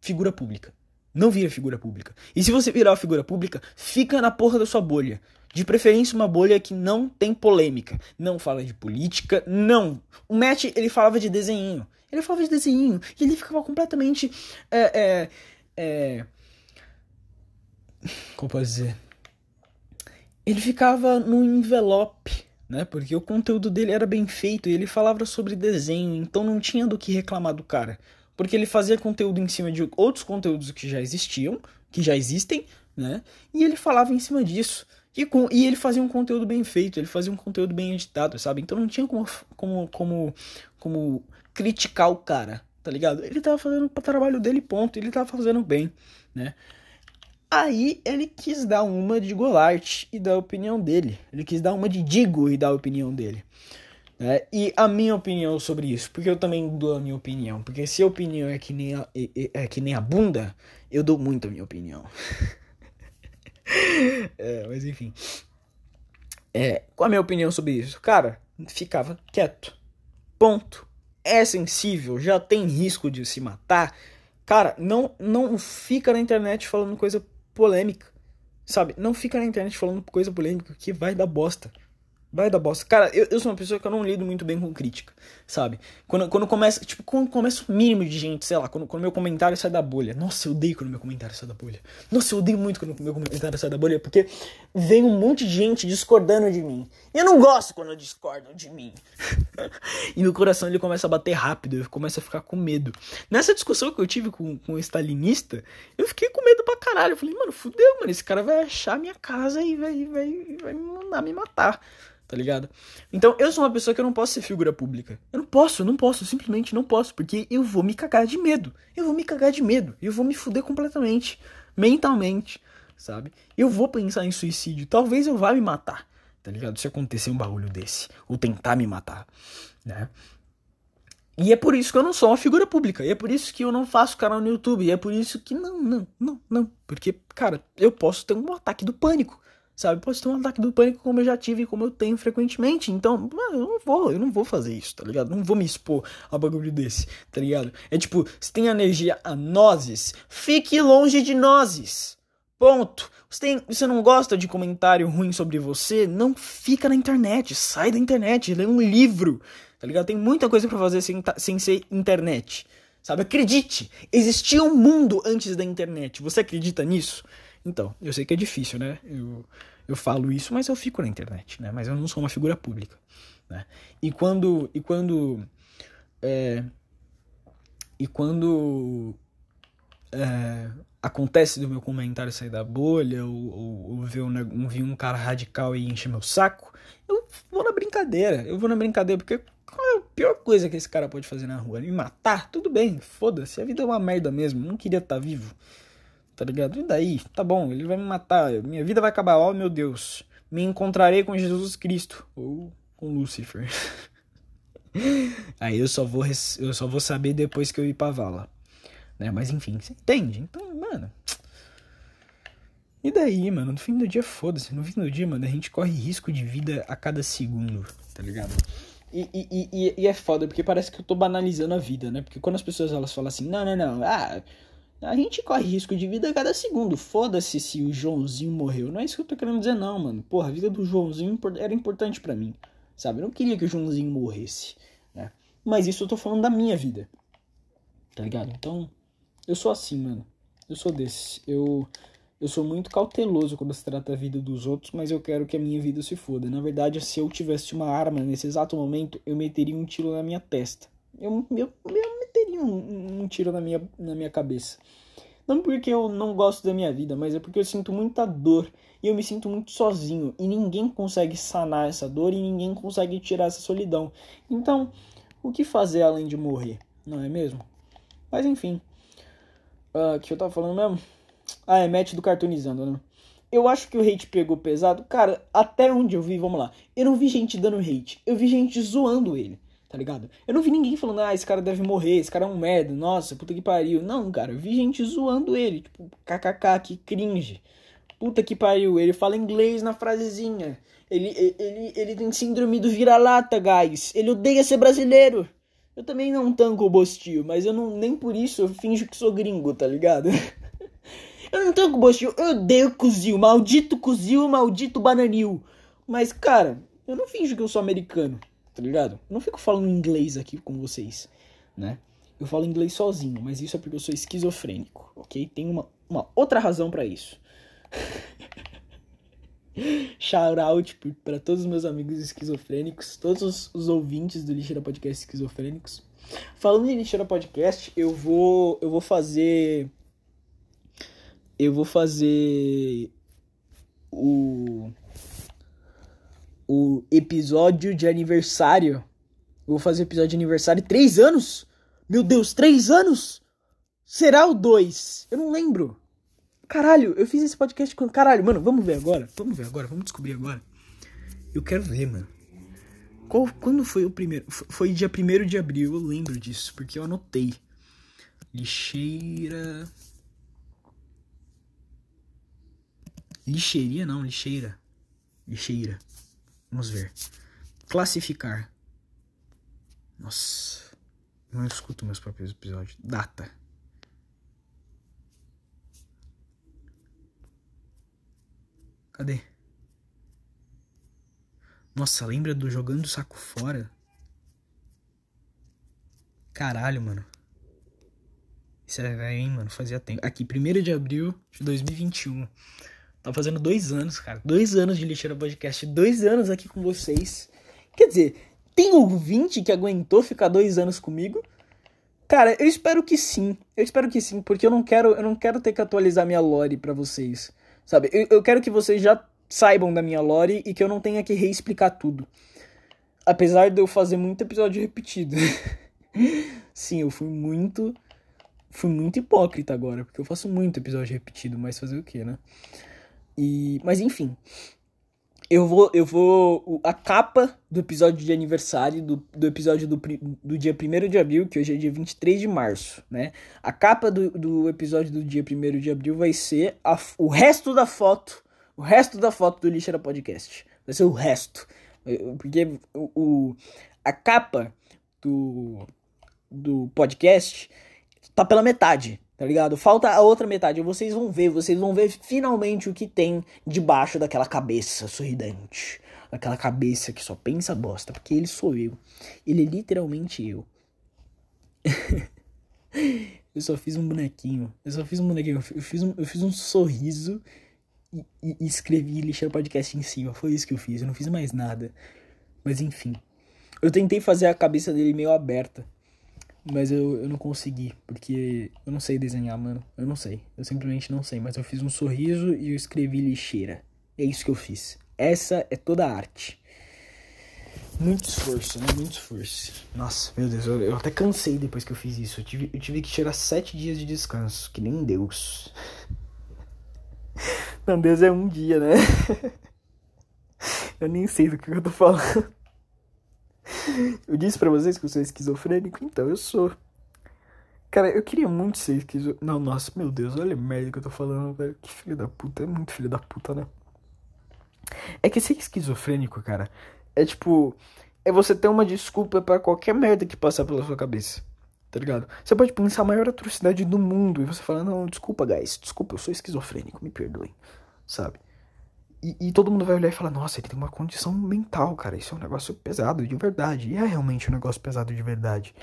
figura pública. Não vira figura pública. E se você virar figura pública, fica na porra da sua bolha. De preferência uma bolha que não tem polêmica. Não fala de política, não. O Matt, ele falava de desenho. Ele falava de desenho. E ele ficava completamente. É, é, é... Como posso dizer? Ele ficava no envelope, né? Porque o conteúdo dele era bem feito e ele falava sobre desenho, então não tinha do que reclamar do cara porque ele fazia conteúdo em cima de outros conteúdos que já existiam, que já existem, né? E ele falava em cima disso. E, com, e ele fazia um conteúdo bem feito, ele fazia um conteúdo bem editado, sabe? Então não tinha como, como, como, como criticar o cara, tá ligado? Ele tava fazendo o trabalho dele, ponto. Ele tava fazendo bem, né? Aí ele quis dar uma de Golart e dar a opinião dele. Ele quis dar uma de Digo e dar a opinião dele. Né? E a minha opinião sobre isso, porque eu também dou a minha opinião. Porque se a opinião é que nem a, é, é que nem a bunda, eu dou muito a minha opinião. é, mas enfim. É, qual a minha opinião sobre isso? Cara, ficava quieto. Ponto. É sensível, já tem risco de se matar. Cara, não, não fica na internet falando coisa polêmica. Sabe? Não fica na internet falando coisa polêmica que vai dar bosta. Vai dar bosta. Cara, eu, eu sou uma pessoa que eu não lido muito bem com crítica, sabe? Quando, quando começa, tipo, quando começa o mínimo de gente, sei lá, quando, quando meu comentário sai da bolha. Nossa, eu odeio quando meu comentário sai da bolha. Nossa, eu odeio muito quando meu comentário sai da bolha, porque vem um monte de gente discordando de mim. E eu não gosto quando discordam de mim. e meu coração ele começa a bater rápido, eu começo a ficar com medo. Nessa discussão que eu tive com, com o stalinista, eu fiquei com medo pra caralho. Eu falei, mano, fudeu, mano, esse cara vai achar minha casa e vai, vai, vai me mandar me matar tá ligado? Então eu sou uma pessoa que eu não posso ser figura pública. Eu não posso, eu não posso, simplesmente não posso, porque eu vou me cagar de medo. Eu vou me cagar de medo, eu vou me fuder completamente, mentalmente, sabe? Eu vou pensar em suicídio, talvez eu vá me matar. tá ligado? Se acontecer um bagulho desse, ou tentar me matar, né? E é por isso que eu não sou uma figura pública. E é por isso que eu não faço canal no YouTube. E é por isso que não, não, não, não. Porque, cara, eu posso ter um ataque do pânico. Sabe? Posso ter um ataque do pânico como eu já tive e como eu tenho frequentemente. Então, eu não vou, eu não vou fazer isso, tá ligado? Não vou me expor a bagulho desse, tá ligado? É tipo, se tem alergia a nozes, fique longe de nozes. Ponto. Você, tem, você não gosta de comentário ruim sobre você? Não fica na internet. Sai da internet, lê um livro. Tá ligado? Tem muita coisa para fazer sem, sem ser internet. Sabe? Acredite! Existia um mundo antes da internet. Você acredita nisso? Então, eu sei que é difícil, né? Eu, eu falo isso, mas eu fico na internet, né? Mas eu não sou uma figura pública, né? E quando... E quando... É, e quando... É, acontece do meu comentário sair da bolha, ou, ou, ou ver um, vir um cara radical e encher meu saco, eu vou na brincadeira. Eu vou na brincadeira, porque qual é a pior coisa que esse cara pode fazer na rua? Me matar? Tudo bem, foda-se. A vida é uma merda mesmo. Não queria estar tá vivo tá ligado? E daí? Tá bom, ele vai me matar, minha vida vai acabar, oh meu Deus. Me encontrarei com Jesus Cristo ou com Lúcifer. Aí eu só vou eu só vou saber depois que eu ir pra vala. Né? Mas enfim, você entende? Então, mano. E daí, mano? No fim do dia, foda-se. No fim do dia, mano, a gente corre risco de vida a cada segundo, tá ligado? E, e, e, e é foda, porque parece que eu tô banalizando a vida, né? Porque quando as pessoas elas falam assim, não, não, não, ah, a gente corre risco de vida a cada segundo. Foda-se se o Joãozinho morreu. Não é isso que eu tô querendo dizer, não, mano. Porra, a vida do Joãozinho era importante para mim. Sabe? Eu não queria que o Joãozinho morresse, né? Mas isso eu tô falando da minha vida. Tá ligado? Então, eu sou assim, mano. Eu sou desse. Eu eu sou muito cauteloso quando se trata da vida dos outros, mas eu quero que a minha vida se foda. Na verdade, se eu tivesse uma arma nesse exato momento, eu meteria um tiro na minha testa. Eu, eu, eu meteria um, um tiro na minha, na minha cabeça. Não porque eu não gosto da minha vida, mas é porque eu sinto muita dor e eu me sinto muito sozinho e ninguém consegue sanar essa dor e ninguém consegue tirar essa solidão. Então, o que fazer além de morrer, não é mesmo? Mas enfim, uh, que eu tava falando mesmo? Ah, é match do cartoonizando, né? Eu acho que o hate pegou pesado. Cara, até onde eu vi, vamos lá. Eu não vi gente dando hate. Eu vi gente zoando ele tá ligado? Eu não vi ninguém falando, ah, esse cara deve morrer, esse cara é um merda, nossa, puta que pariu. Não, cara, eu vi gente zoando ele, tipo, kkk, que cringe. Puta que pariu, ele fala inglês na frasezinha. Ele, ele, ele tem síndrome do vira-lata, guys. Ele odeia ser brasileiro. Eu também não tanco o Bostil, mas eu não nem por isso eu finjo que sou gringo, tá ligado? eu não tanco o Bostil, eu odeio cozil, maldito cozil, maldito bananil. Mas, cara, eu não finjo que eu sou americano tá ligado? Eu não fico falando inglês aqui com vocês, né? Eu falo inglês sozinho, mas isso é porque eu sou esquizofrênico, ok? Tem uma, uma outra razão para isso. Shout out para todos os meus amigos esquizofrênicos, todos os, os ouvintes do Lixeira Podcast esquizofrênicos. Falando em Lixeira Podcast, eu vou eu vou fazer eu vou fazer o o episódio de aniversário. vou fazer o episódio de aniversário três anos. Meu Deus, três anos? Será o dois? Eu não lembro. Caralho, eu fiz esse podcast com. Caralho, mano, vamos ver agora. Vamos ver agora, vamos descobrir agora. Eu quero ver, mano. Qual, quando foi o primeiro? Foi dia 1 de abril, eu lembro disso, porque eu anotei. Lixeira. Lixeiria não, lixeira. Lixeira. Vamos ver. Classificar. Nossa. Não escuto meus próprios episódios. Data. Cadê? Nossa, lembra do jogando saco fora? Caralho, mano. Isso é velho, hein, mano? Fazia tempo. Aqui, 1 de abril de 2021. Tá fazendo dois anos, cara. Dois anos de Lixeira Podcast. Dois anos aqui com vocês. Quer dizer, tem ouvinte que aguentou ficar dois anos comigo? Cara, eu espero que sim. Eu espero que sim, porque eu não quero, eu não quero ter que atualizar minha lore para vocês. Sabe? Eu, eu quero que vocês já saibam da minha lore e que eu não tenha que reexplicar tudo. Apesar de eu fazer muito episódio repetido. sim, eu fui muito. Fui muito hipócrita agora, porque eu faço muito episódio repetido, mas fazer o quê, né? E, mas enfim. eu vou. Eu vou. A capa do episódio de aniversário, do, do episódio do, do dia 1 de abril, que hoje é dia 23 de março, né? A capa do, do episódio do dia 1 de abril vai ser a, o resto da foto. O resto da foto do Lixeira Podcast. Vai ser o resto. Porque o, o a capa do, do podcast tá pela metade tá ligado? Falta a outra metade, vocês vão ver, vocês vão ver finalmente o que tem debaixo daquela cabeça sorridente. Daquela cabeça que só pensa bosta, porque ele sou eu. Ele é literalmente eu. eu só fiz um bonequinho. Eu só fiz um bonequinho. Eu fiz um, eu fiz um sorriso e, e, e escrevi lixar o podcast em cima. Foi isso que eu fiz. Eu não fiz mais nada. Mas enfim. Eu tentei fazer a cabeça dele meio aberta. Mas eu, eu não consegui, porque eu não sei desenhar, mano. Eu não sei. Eu simplesmente não sei. Mas eu fiz um sorriso e eu escrevi lixeira. É isso que eu fiz. Essa é toda a arte. Muito esforço, né? Muito esforço. Nossa, meu Deus, eu, eu até cansei depois que eu fiz isso. Eu tive, eu tive que tirar sete dias de descanso, que nem Deus. Não, Deus é um dia, né? Eu nem sei do que eu tô falando. Eu disse para vocês que eu sou esquizofrênico, então eu sou. Cara, eu queria muito ser esquizofrênico. Não, nossa, meu Deus, olha a merda que eu tô falando, velho. Que filho da puta, é muito filho da puta, né? É que ser esquizofrênico, cara, é tipo. É você ter uma desculpa para qualquer merda que passar pela sua cabeça. Tá ligado? Você pode pensar a maior atrocidade do mundo e você fala, não, desculpa, guys, desculpa, eu sou esquizofrênico, me perdoem. Sabe? E, e, todo mundo vai olhar e falar, nossa, ele tem uma condição mental, cara. Isso é um negócio pesado de verdade. E é realmente um negócio pesado de verdade.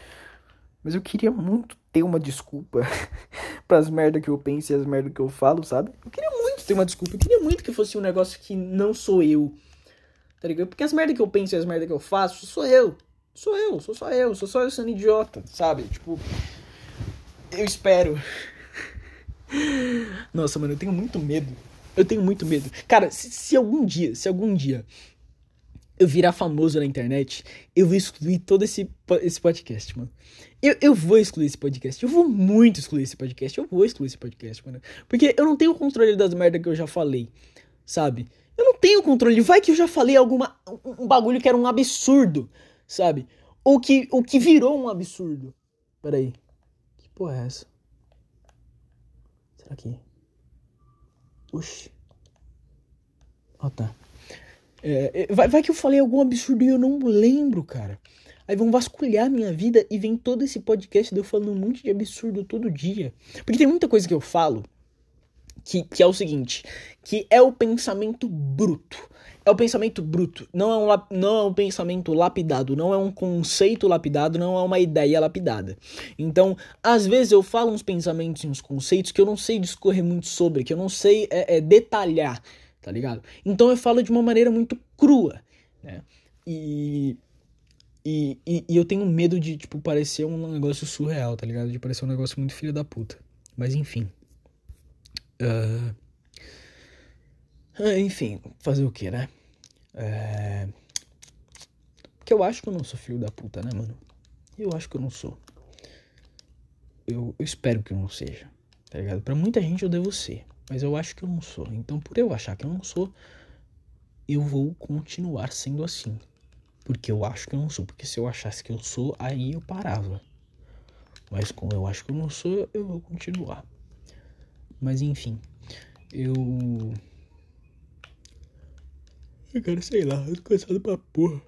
Mas eu queria muito ter uma desculpa para as merdas que eu penso e as merdas que eu falo, sabe? Eu queria muito ter uma desculpa. Eu queria muito que fosse um negócio que não sou eu. Tá ligado? Porque as merdas que eu penso e as merdas que eu faço, sou eu. Sou eu, sou só eu, sou só eu sendo idiota, sabe? Tipo, eu espero. Nossa, mano, eu tenho muito medo eu tenho muito medo. Cara, se, se, algum dia, se algum dia eu virar famoso na internet, eu vou excluir todo esse, esse podcast, mano. Eu, eu vou excluir esse podcast. Eu vou muito excluir esse podcast. Eu vou excluir esse podcast, mano. Porque eu não tenho controle das merdas que eu já falei, sabe? Eu não tenho controle. Vai que eu já falei alguma um, bagulho que era um absurdo, sabe? Ou que, ou que virou um absurdo. Peraí. Que porra é essa? Será que. Oxi. Ó, oh, tá. É, é, vai, vai que eu falei algum absurdo e eu não lembro, cara. Aí vão vasculhar minha vida e vem todo esse podcast de eu falando um monte de absurdo todo dia. Porque tem muita coisa que eu falo que, que é o seguinte: que é o pensamento bruto é o pensamento bruto, não é, um, não é um pensamento lapidado, não é um conceito lapidado, não é uma ideia lapidada. Então, às vezes eu falo uns pensamentos e uns conceitos que eu não sei discorrer muito sobre, que eu não sei é, é, detalhar, tá ligado? Então eu falo de uma maneira muito crua, né? E, e, e, e eu tenho medo de, tipo, parecer um negócio surreal, tá ligado? De parecer um negócio muito filho da puta. Mas enfim. Uh, enfim, fazer o que, né? É... Porque eu acho que eu não sou filho da puta, né, mano? Eu acho que eu não sou. Eu, eu espero que eu não seja, tá ligado? Pra muita gente eu devo ser, mas eu acho que eu não sou. Então, por eu achar que eu não sou, eu vou continuar sendo assim. Porque eu acho que eu não sou. Porque se eu achasse que eu sou, aí eu parava. Mas como eu acho que eu não sou, eu vou continuar. Mas enfim, eu Cara, sei lá, eu tô cansado pra porra.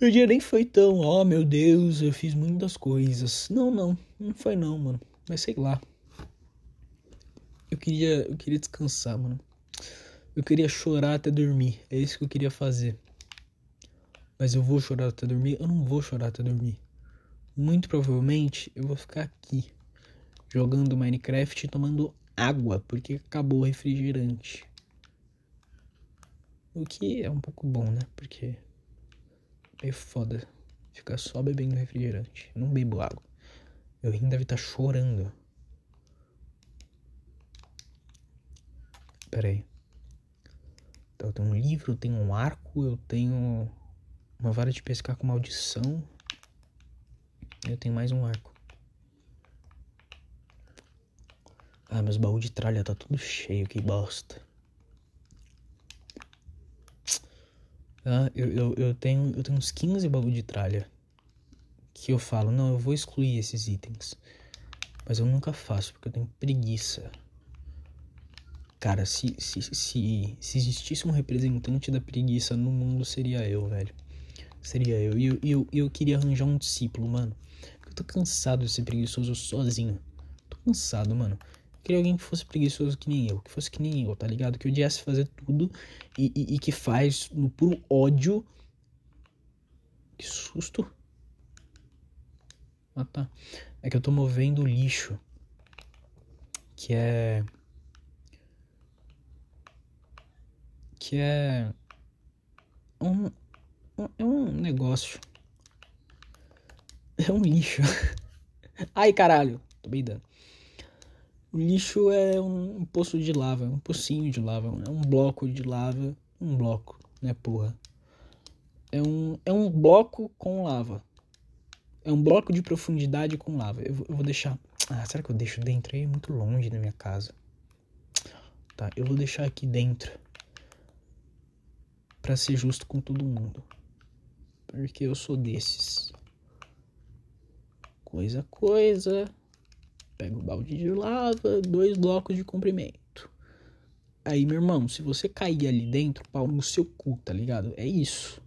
O dia nem foi tão, ó oh, meu Deus, eu fiz muitas coisas. Não, não, não foi não, mano. Mas sei lá. Eu queria, eu queria descansar, mano. Eu queria chorar até dormir. É isso que eu queria fazer. Mas eu vou chorar até dormir? Eu não vou chorar até dormir. Muito provavelmente eu vou ficar aqui jogando Minecraft e tomando água porque acabou o refrigerante. O que é um pouco bom, né? Porque é foda ficar só bebendo refrigerante. Eu não bebo água. Meu rim deve estar tá chorando. Pera aí. Então, eu tenho um livro, eu tenho um arco, eu tenho uma vara de pescar com maldição. Eu tenho mais um arco. Ah, meus baús de tralha tá tudo cheio, que bosta. Ah, eu, eu, eu, tenho, eu tenho uns 15 baús de tralha. Que eu falo, não, eu vou excluir esses itens. Mas eu nunca faço, porque eu tenho preguiça. Cara, se, se, se, se existisse um representante da preguiça no mundo, seria eu, velho. Seria eu. E eu, eu, eu queria arranjar um discípulo, mano. Eu tô cansado de ser preguiçoso sozinho. Tô cansado, mano. Queria alguém que fosse preguiçoso que nem eu. Que fosse que nem eu, tá ligado? Que odiasse fazer tudo e, e, e que faz no puro ódio. Que susto. Ah, tá. É que eu tô movendo lixo. Que é que é um, um, é um negócio. É um lixo. Ai, caralho, tô bem dando. O lixo é um poço de lava, um pocinho de lava, é um bloco de lava, um bloco, né, porra. É um, é um bloco com lava. É um bloco de profundidade com lava. Eu, eu vou deixar. Ah, será que eu deixo dentro? Aí é muito longe da minha casa. Tá, eu vou deixar aqui dentro para ser justo com todo mundo. Porque eu sou desses. Coisa, coisa. Pega o balde de lava, dois blocos de comprimento. Aí, meu irmão, se você cair ali dentro, pau no seu cu, tá ligado? É isso.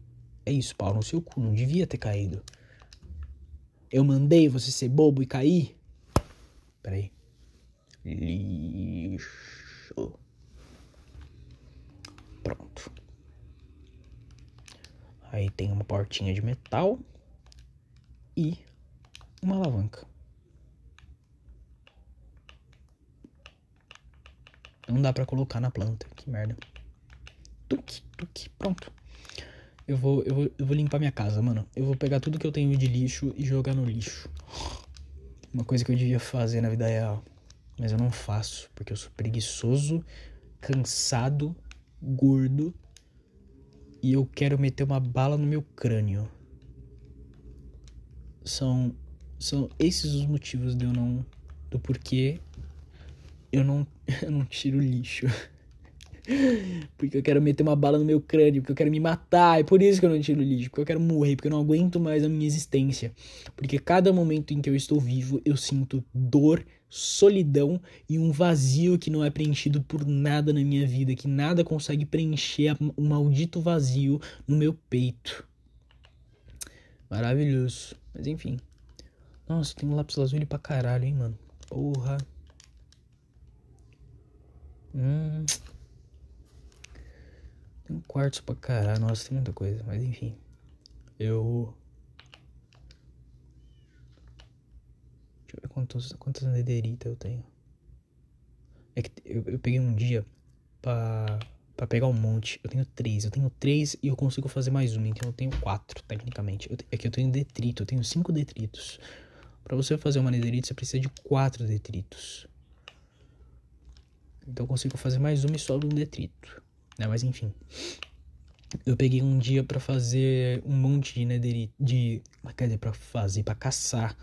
É isso, pau no seu cu. Não devia ter caído. Eu mandei você ser bobo e cair? Peraí. Lixo. Pronto. Aí tem uma portinha de metal e uma alavanca. Não dá para colocar na planta, que merda. Tuque, tuque, pronto. Eu vou, eu vou, eu vou limpar minha casa, mano. Eu vou pegar tudo que eu tenho de lixo e jogar no lixo. Uma coisa que eu devia fazer na vida real. Mas eu não faço, porque eu sou preguiçoso, cansado, gordo e eu quero meter uma bala no meu crânio. São são esses os motivos de eu não do porquê eu não eu não tiro lixo. porque eu quero meter uma bala no meu crânio, porque eu quero me matar, é por isso que eu não tiro lixo, porque eu quero morrer, porque eu não aguento mais a minha existência. Porque cada momento em que eu estou vivo, eu sinto dor solidão e um vazio que não é preenchido por nada na minha vida, que nada consegue preencher o maldito vazio no meu peito. Maravilhoso. Mas enfim. Nossa, tem um lápis lazuli pra caralho, hein, mano. Porra. Hum. Tem um quartzo pra caralho. Nossa, tem muita coisa. Mas enfim. Eu Deixa eu ver quantos, quantas nederitas eu tenho. É que eu, eu peguei um dia pra, pra pegar um monte. Eu tenho três. Eu tenho três e eu consigo fazer mais uma. Então eu tenho quatro, tecnicamente. Eu, é que eu tenho detrito. Eu tenho cinco detritos. Pra você fazer uma nederita, você precisa de quatro detritos. Então eu consigo fazer mais uma e sobra um detrito. Né? Mas enfim. Eu peguei um dia para fazer um monte de nederita. De. Quer dizer, pra fazer, para caçar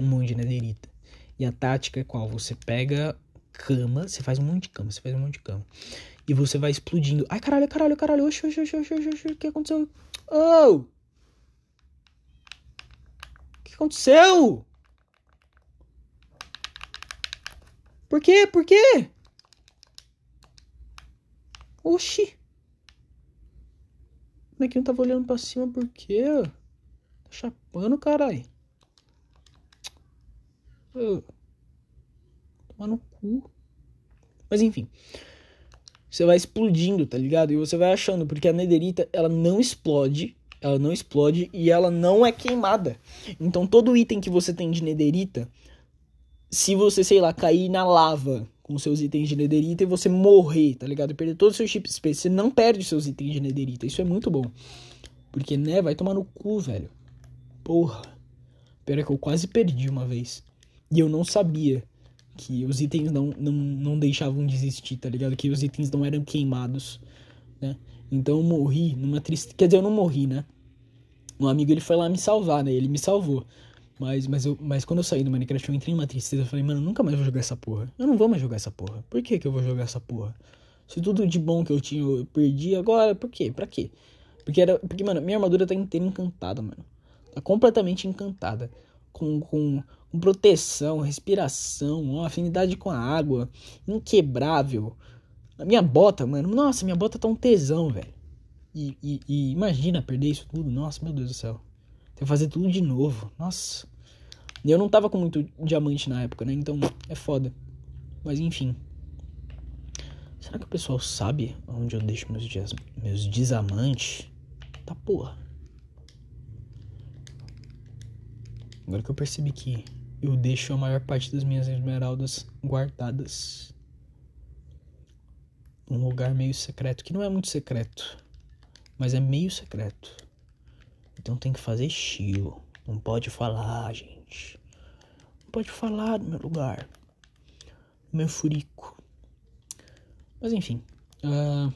um monte de nederita. E a tática é qual? Você pega cama, você faz um monte de cama, você faz um monte de cama. E você vai explodindo. Ai, caralho, caralho, caralho. Oxi, oxi, oxi, oxi, oxi. O que aconteceu? Oh! O que aconteceu? Por quê? Por quê? Oxi. Como é que não tava olhando pra cima? Por quê? Tá chapando, caralho. Uh, tomar no cu. Mas enfim. Você vai explodindo, tá ligado? E você vai achando, porque a nederita, ela não explode. Ela não explode e ela não é queimada. Então todo item que você tem de nederita, se você, sei lá, cair na lava com seus itens de nederita e você morrer, tá ligado? Perder todo o seu chip space, você não perde seus itens de nederita. Isso é muito bom. Porque, né, vai tomar no cu, velho. Porra. Pera que eu quase perdi uma vez. E eu não sabia que os itens não, não, não deixavam de existir, tá ligado? Que os itens não eram queimados, né? Então eu morri numa tristeza. Quer dizer, eu não morri, né? Um amigo ele foi lá me salvar, né? Ele me salvou. Mas, mas, eu, mas quando eu saí do Minecraft, eu entrei numa tristeza. Eu falei, mano, eu nunca mais vou jogar essa porra. Eu não vou mais jogar essa porra. Por que, que eu vou jogar essa porra? Se tudo de bom que eu tinha eu perdi agora, por quê? Pra quê? Porque, era, porque, mano, minha armadura tá inteira encantada, mano. Tá completamente encantada. Com, com, com proteção, respiração, afinidade com a água, inquebrável. A minha bota, mano, nossa, minha bota tá um tesão, velho. E, e, e, imagina perder isso tudo, nossa, meu Deus do céu. Tem fazer tudo de novo, nossa. Eu não tava com muito diamante na época, né? Então é foda. Mas enfim. Será que o pessoal sabe onde eu deixo meus, dias, meus diamantes? Tá porra. Agora que eu percebi que eu deixo a maior parte das minhas esmeraldas guardadas. Um lugar meio secreto, que não é muito secreto, mas é meio secreto. Então tem que fazer estilo. Não pode falar, gente. Não pode falar no meu lugar. No meu furico. Mas enfim. Uh...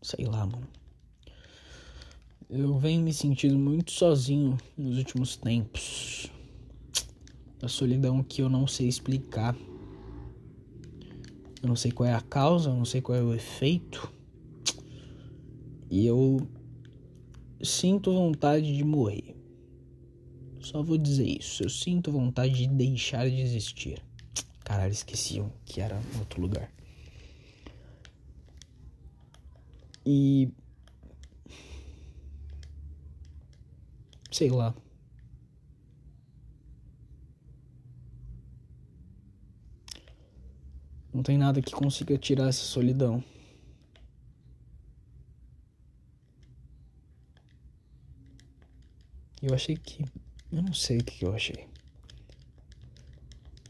Sei lá, mano. Eu venho me sentindo muito sozinho nos últimos tempos. A solidão que eu não sei explicar. Eu não sei qual é a causa, eu não sei qual é o efeito. E eu sinto vontade de morrer. Só vou dizer isso. Eu sinto vontade de deixar de existir. Caralho, esqueci que era outro lugar. E. Sei lá. Não tem nada que consiga tirar essa solidão. Eu achei que. Eu não sei o que eu achei.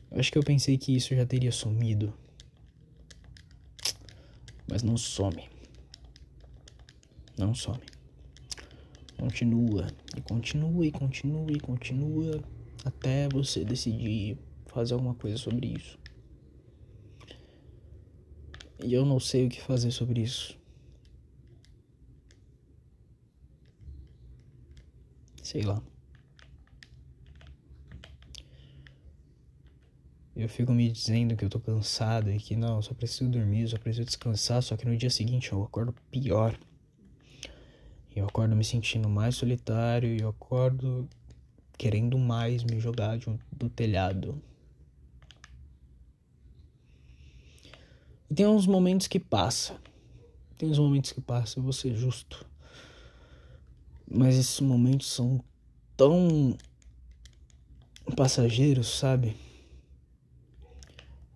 Eu acho que eu pensei que isso já teria sumido. Mas não some. Não some. Continua. E continua, e continua, e continua. Até você decidir fazer alguma coisa sobre isso. E eu não sei o que fazer sobre isso. Sei lá. Eu fico me dizendo que eu tô cansado e que não, só preciso dormir, só preciso descansar, só que no dia seguinte eu acordo pior. Eu acordo me sentindo mais solitário e eu acordo querendo mais me jogar de um, do telhado. E tem uns momentos que passa. Tem uns momentos que passa, eu vou ser justo. Mas esses momentos são tão passageiros, sabe?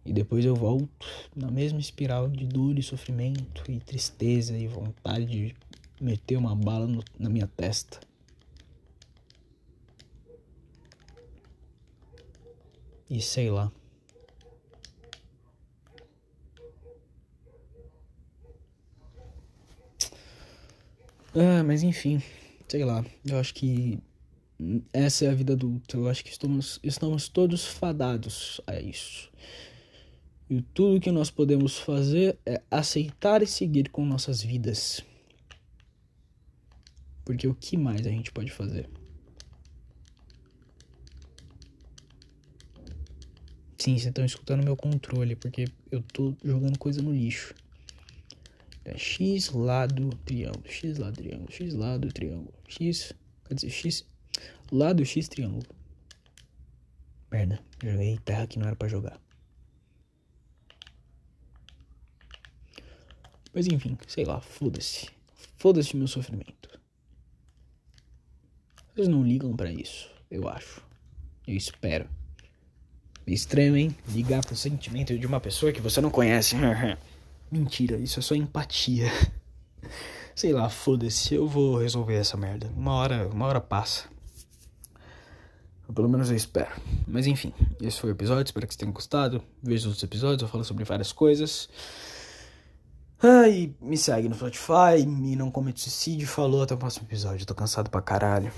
E depois eu volto na mesma espiral de dor e sofrimento e tristeza e vontade de meter uma bala no, na minha testa. E sei lá. Ah, mas enfim sei lá, eu acho que essa é a vida adulta. Eu acho que estamos, estamos todos fadados a isso. E tudo que nós podemos fazer é aceitar e seguir com nossas vidas. Porque o que mais a gente pode fazer? Sim, vocês estão escutando meu controle, porque eu tô jogando coisa no lixo. É x lado triângulo, x lado triângulo, x lado triângulo, x, quer dizer, x lado x triângulo. Merda, joguei terra que não era para jogar. Mas enfim, sei lá, foda-se. Foda-se meu sofrimento. Vocês não ligam para isso, eu acho. Eu espero. É estranho, hein? Ligar pro sentimento de uma pessoa que você não conhece. Mentira, isso é só empatia. Sei lá, foda-se, eu vou resolver essa merda. Uma hora, uma hora passa. Pelo menos eu espero. Mas enfim, esse foi o episódio, espero que vocês tenham gostado. Veja os outros episódios, eu falo sobre várias coisas. Ah, e me segue no Spotify, e não comete suicídio. Falou, até o próximo episódio. tô cansado pra caralho.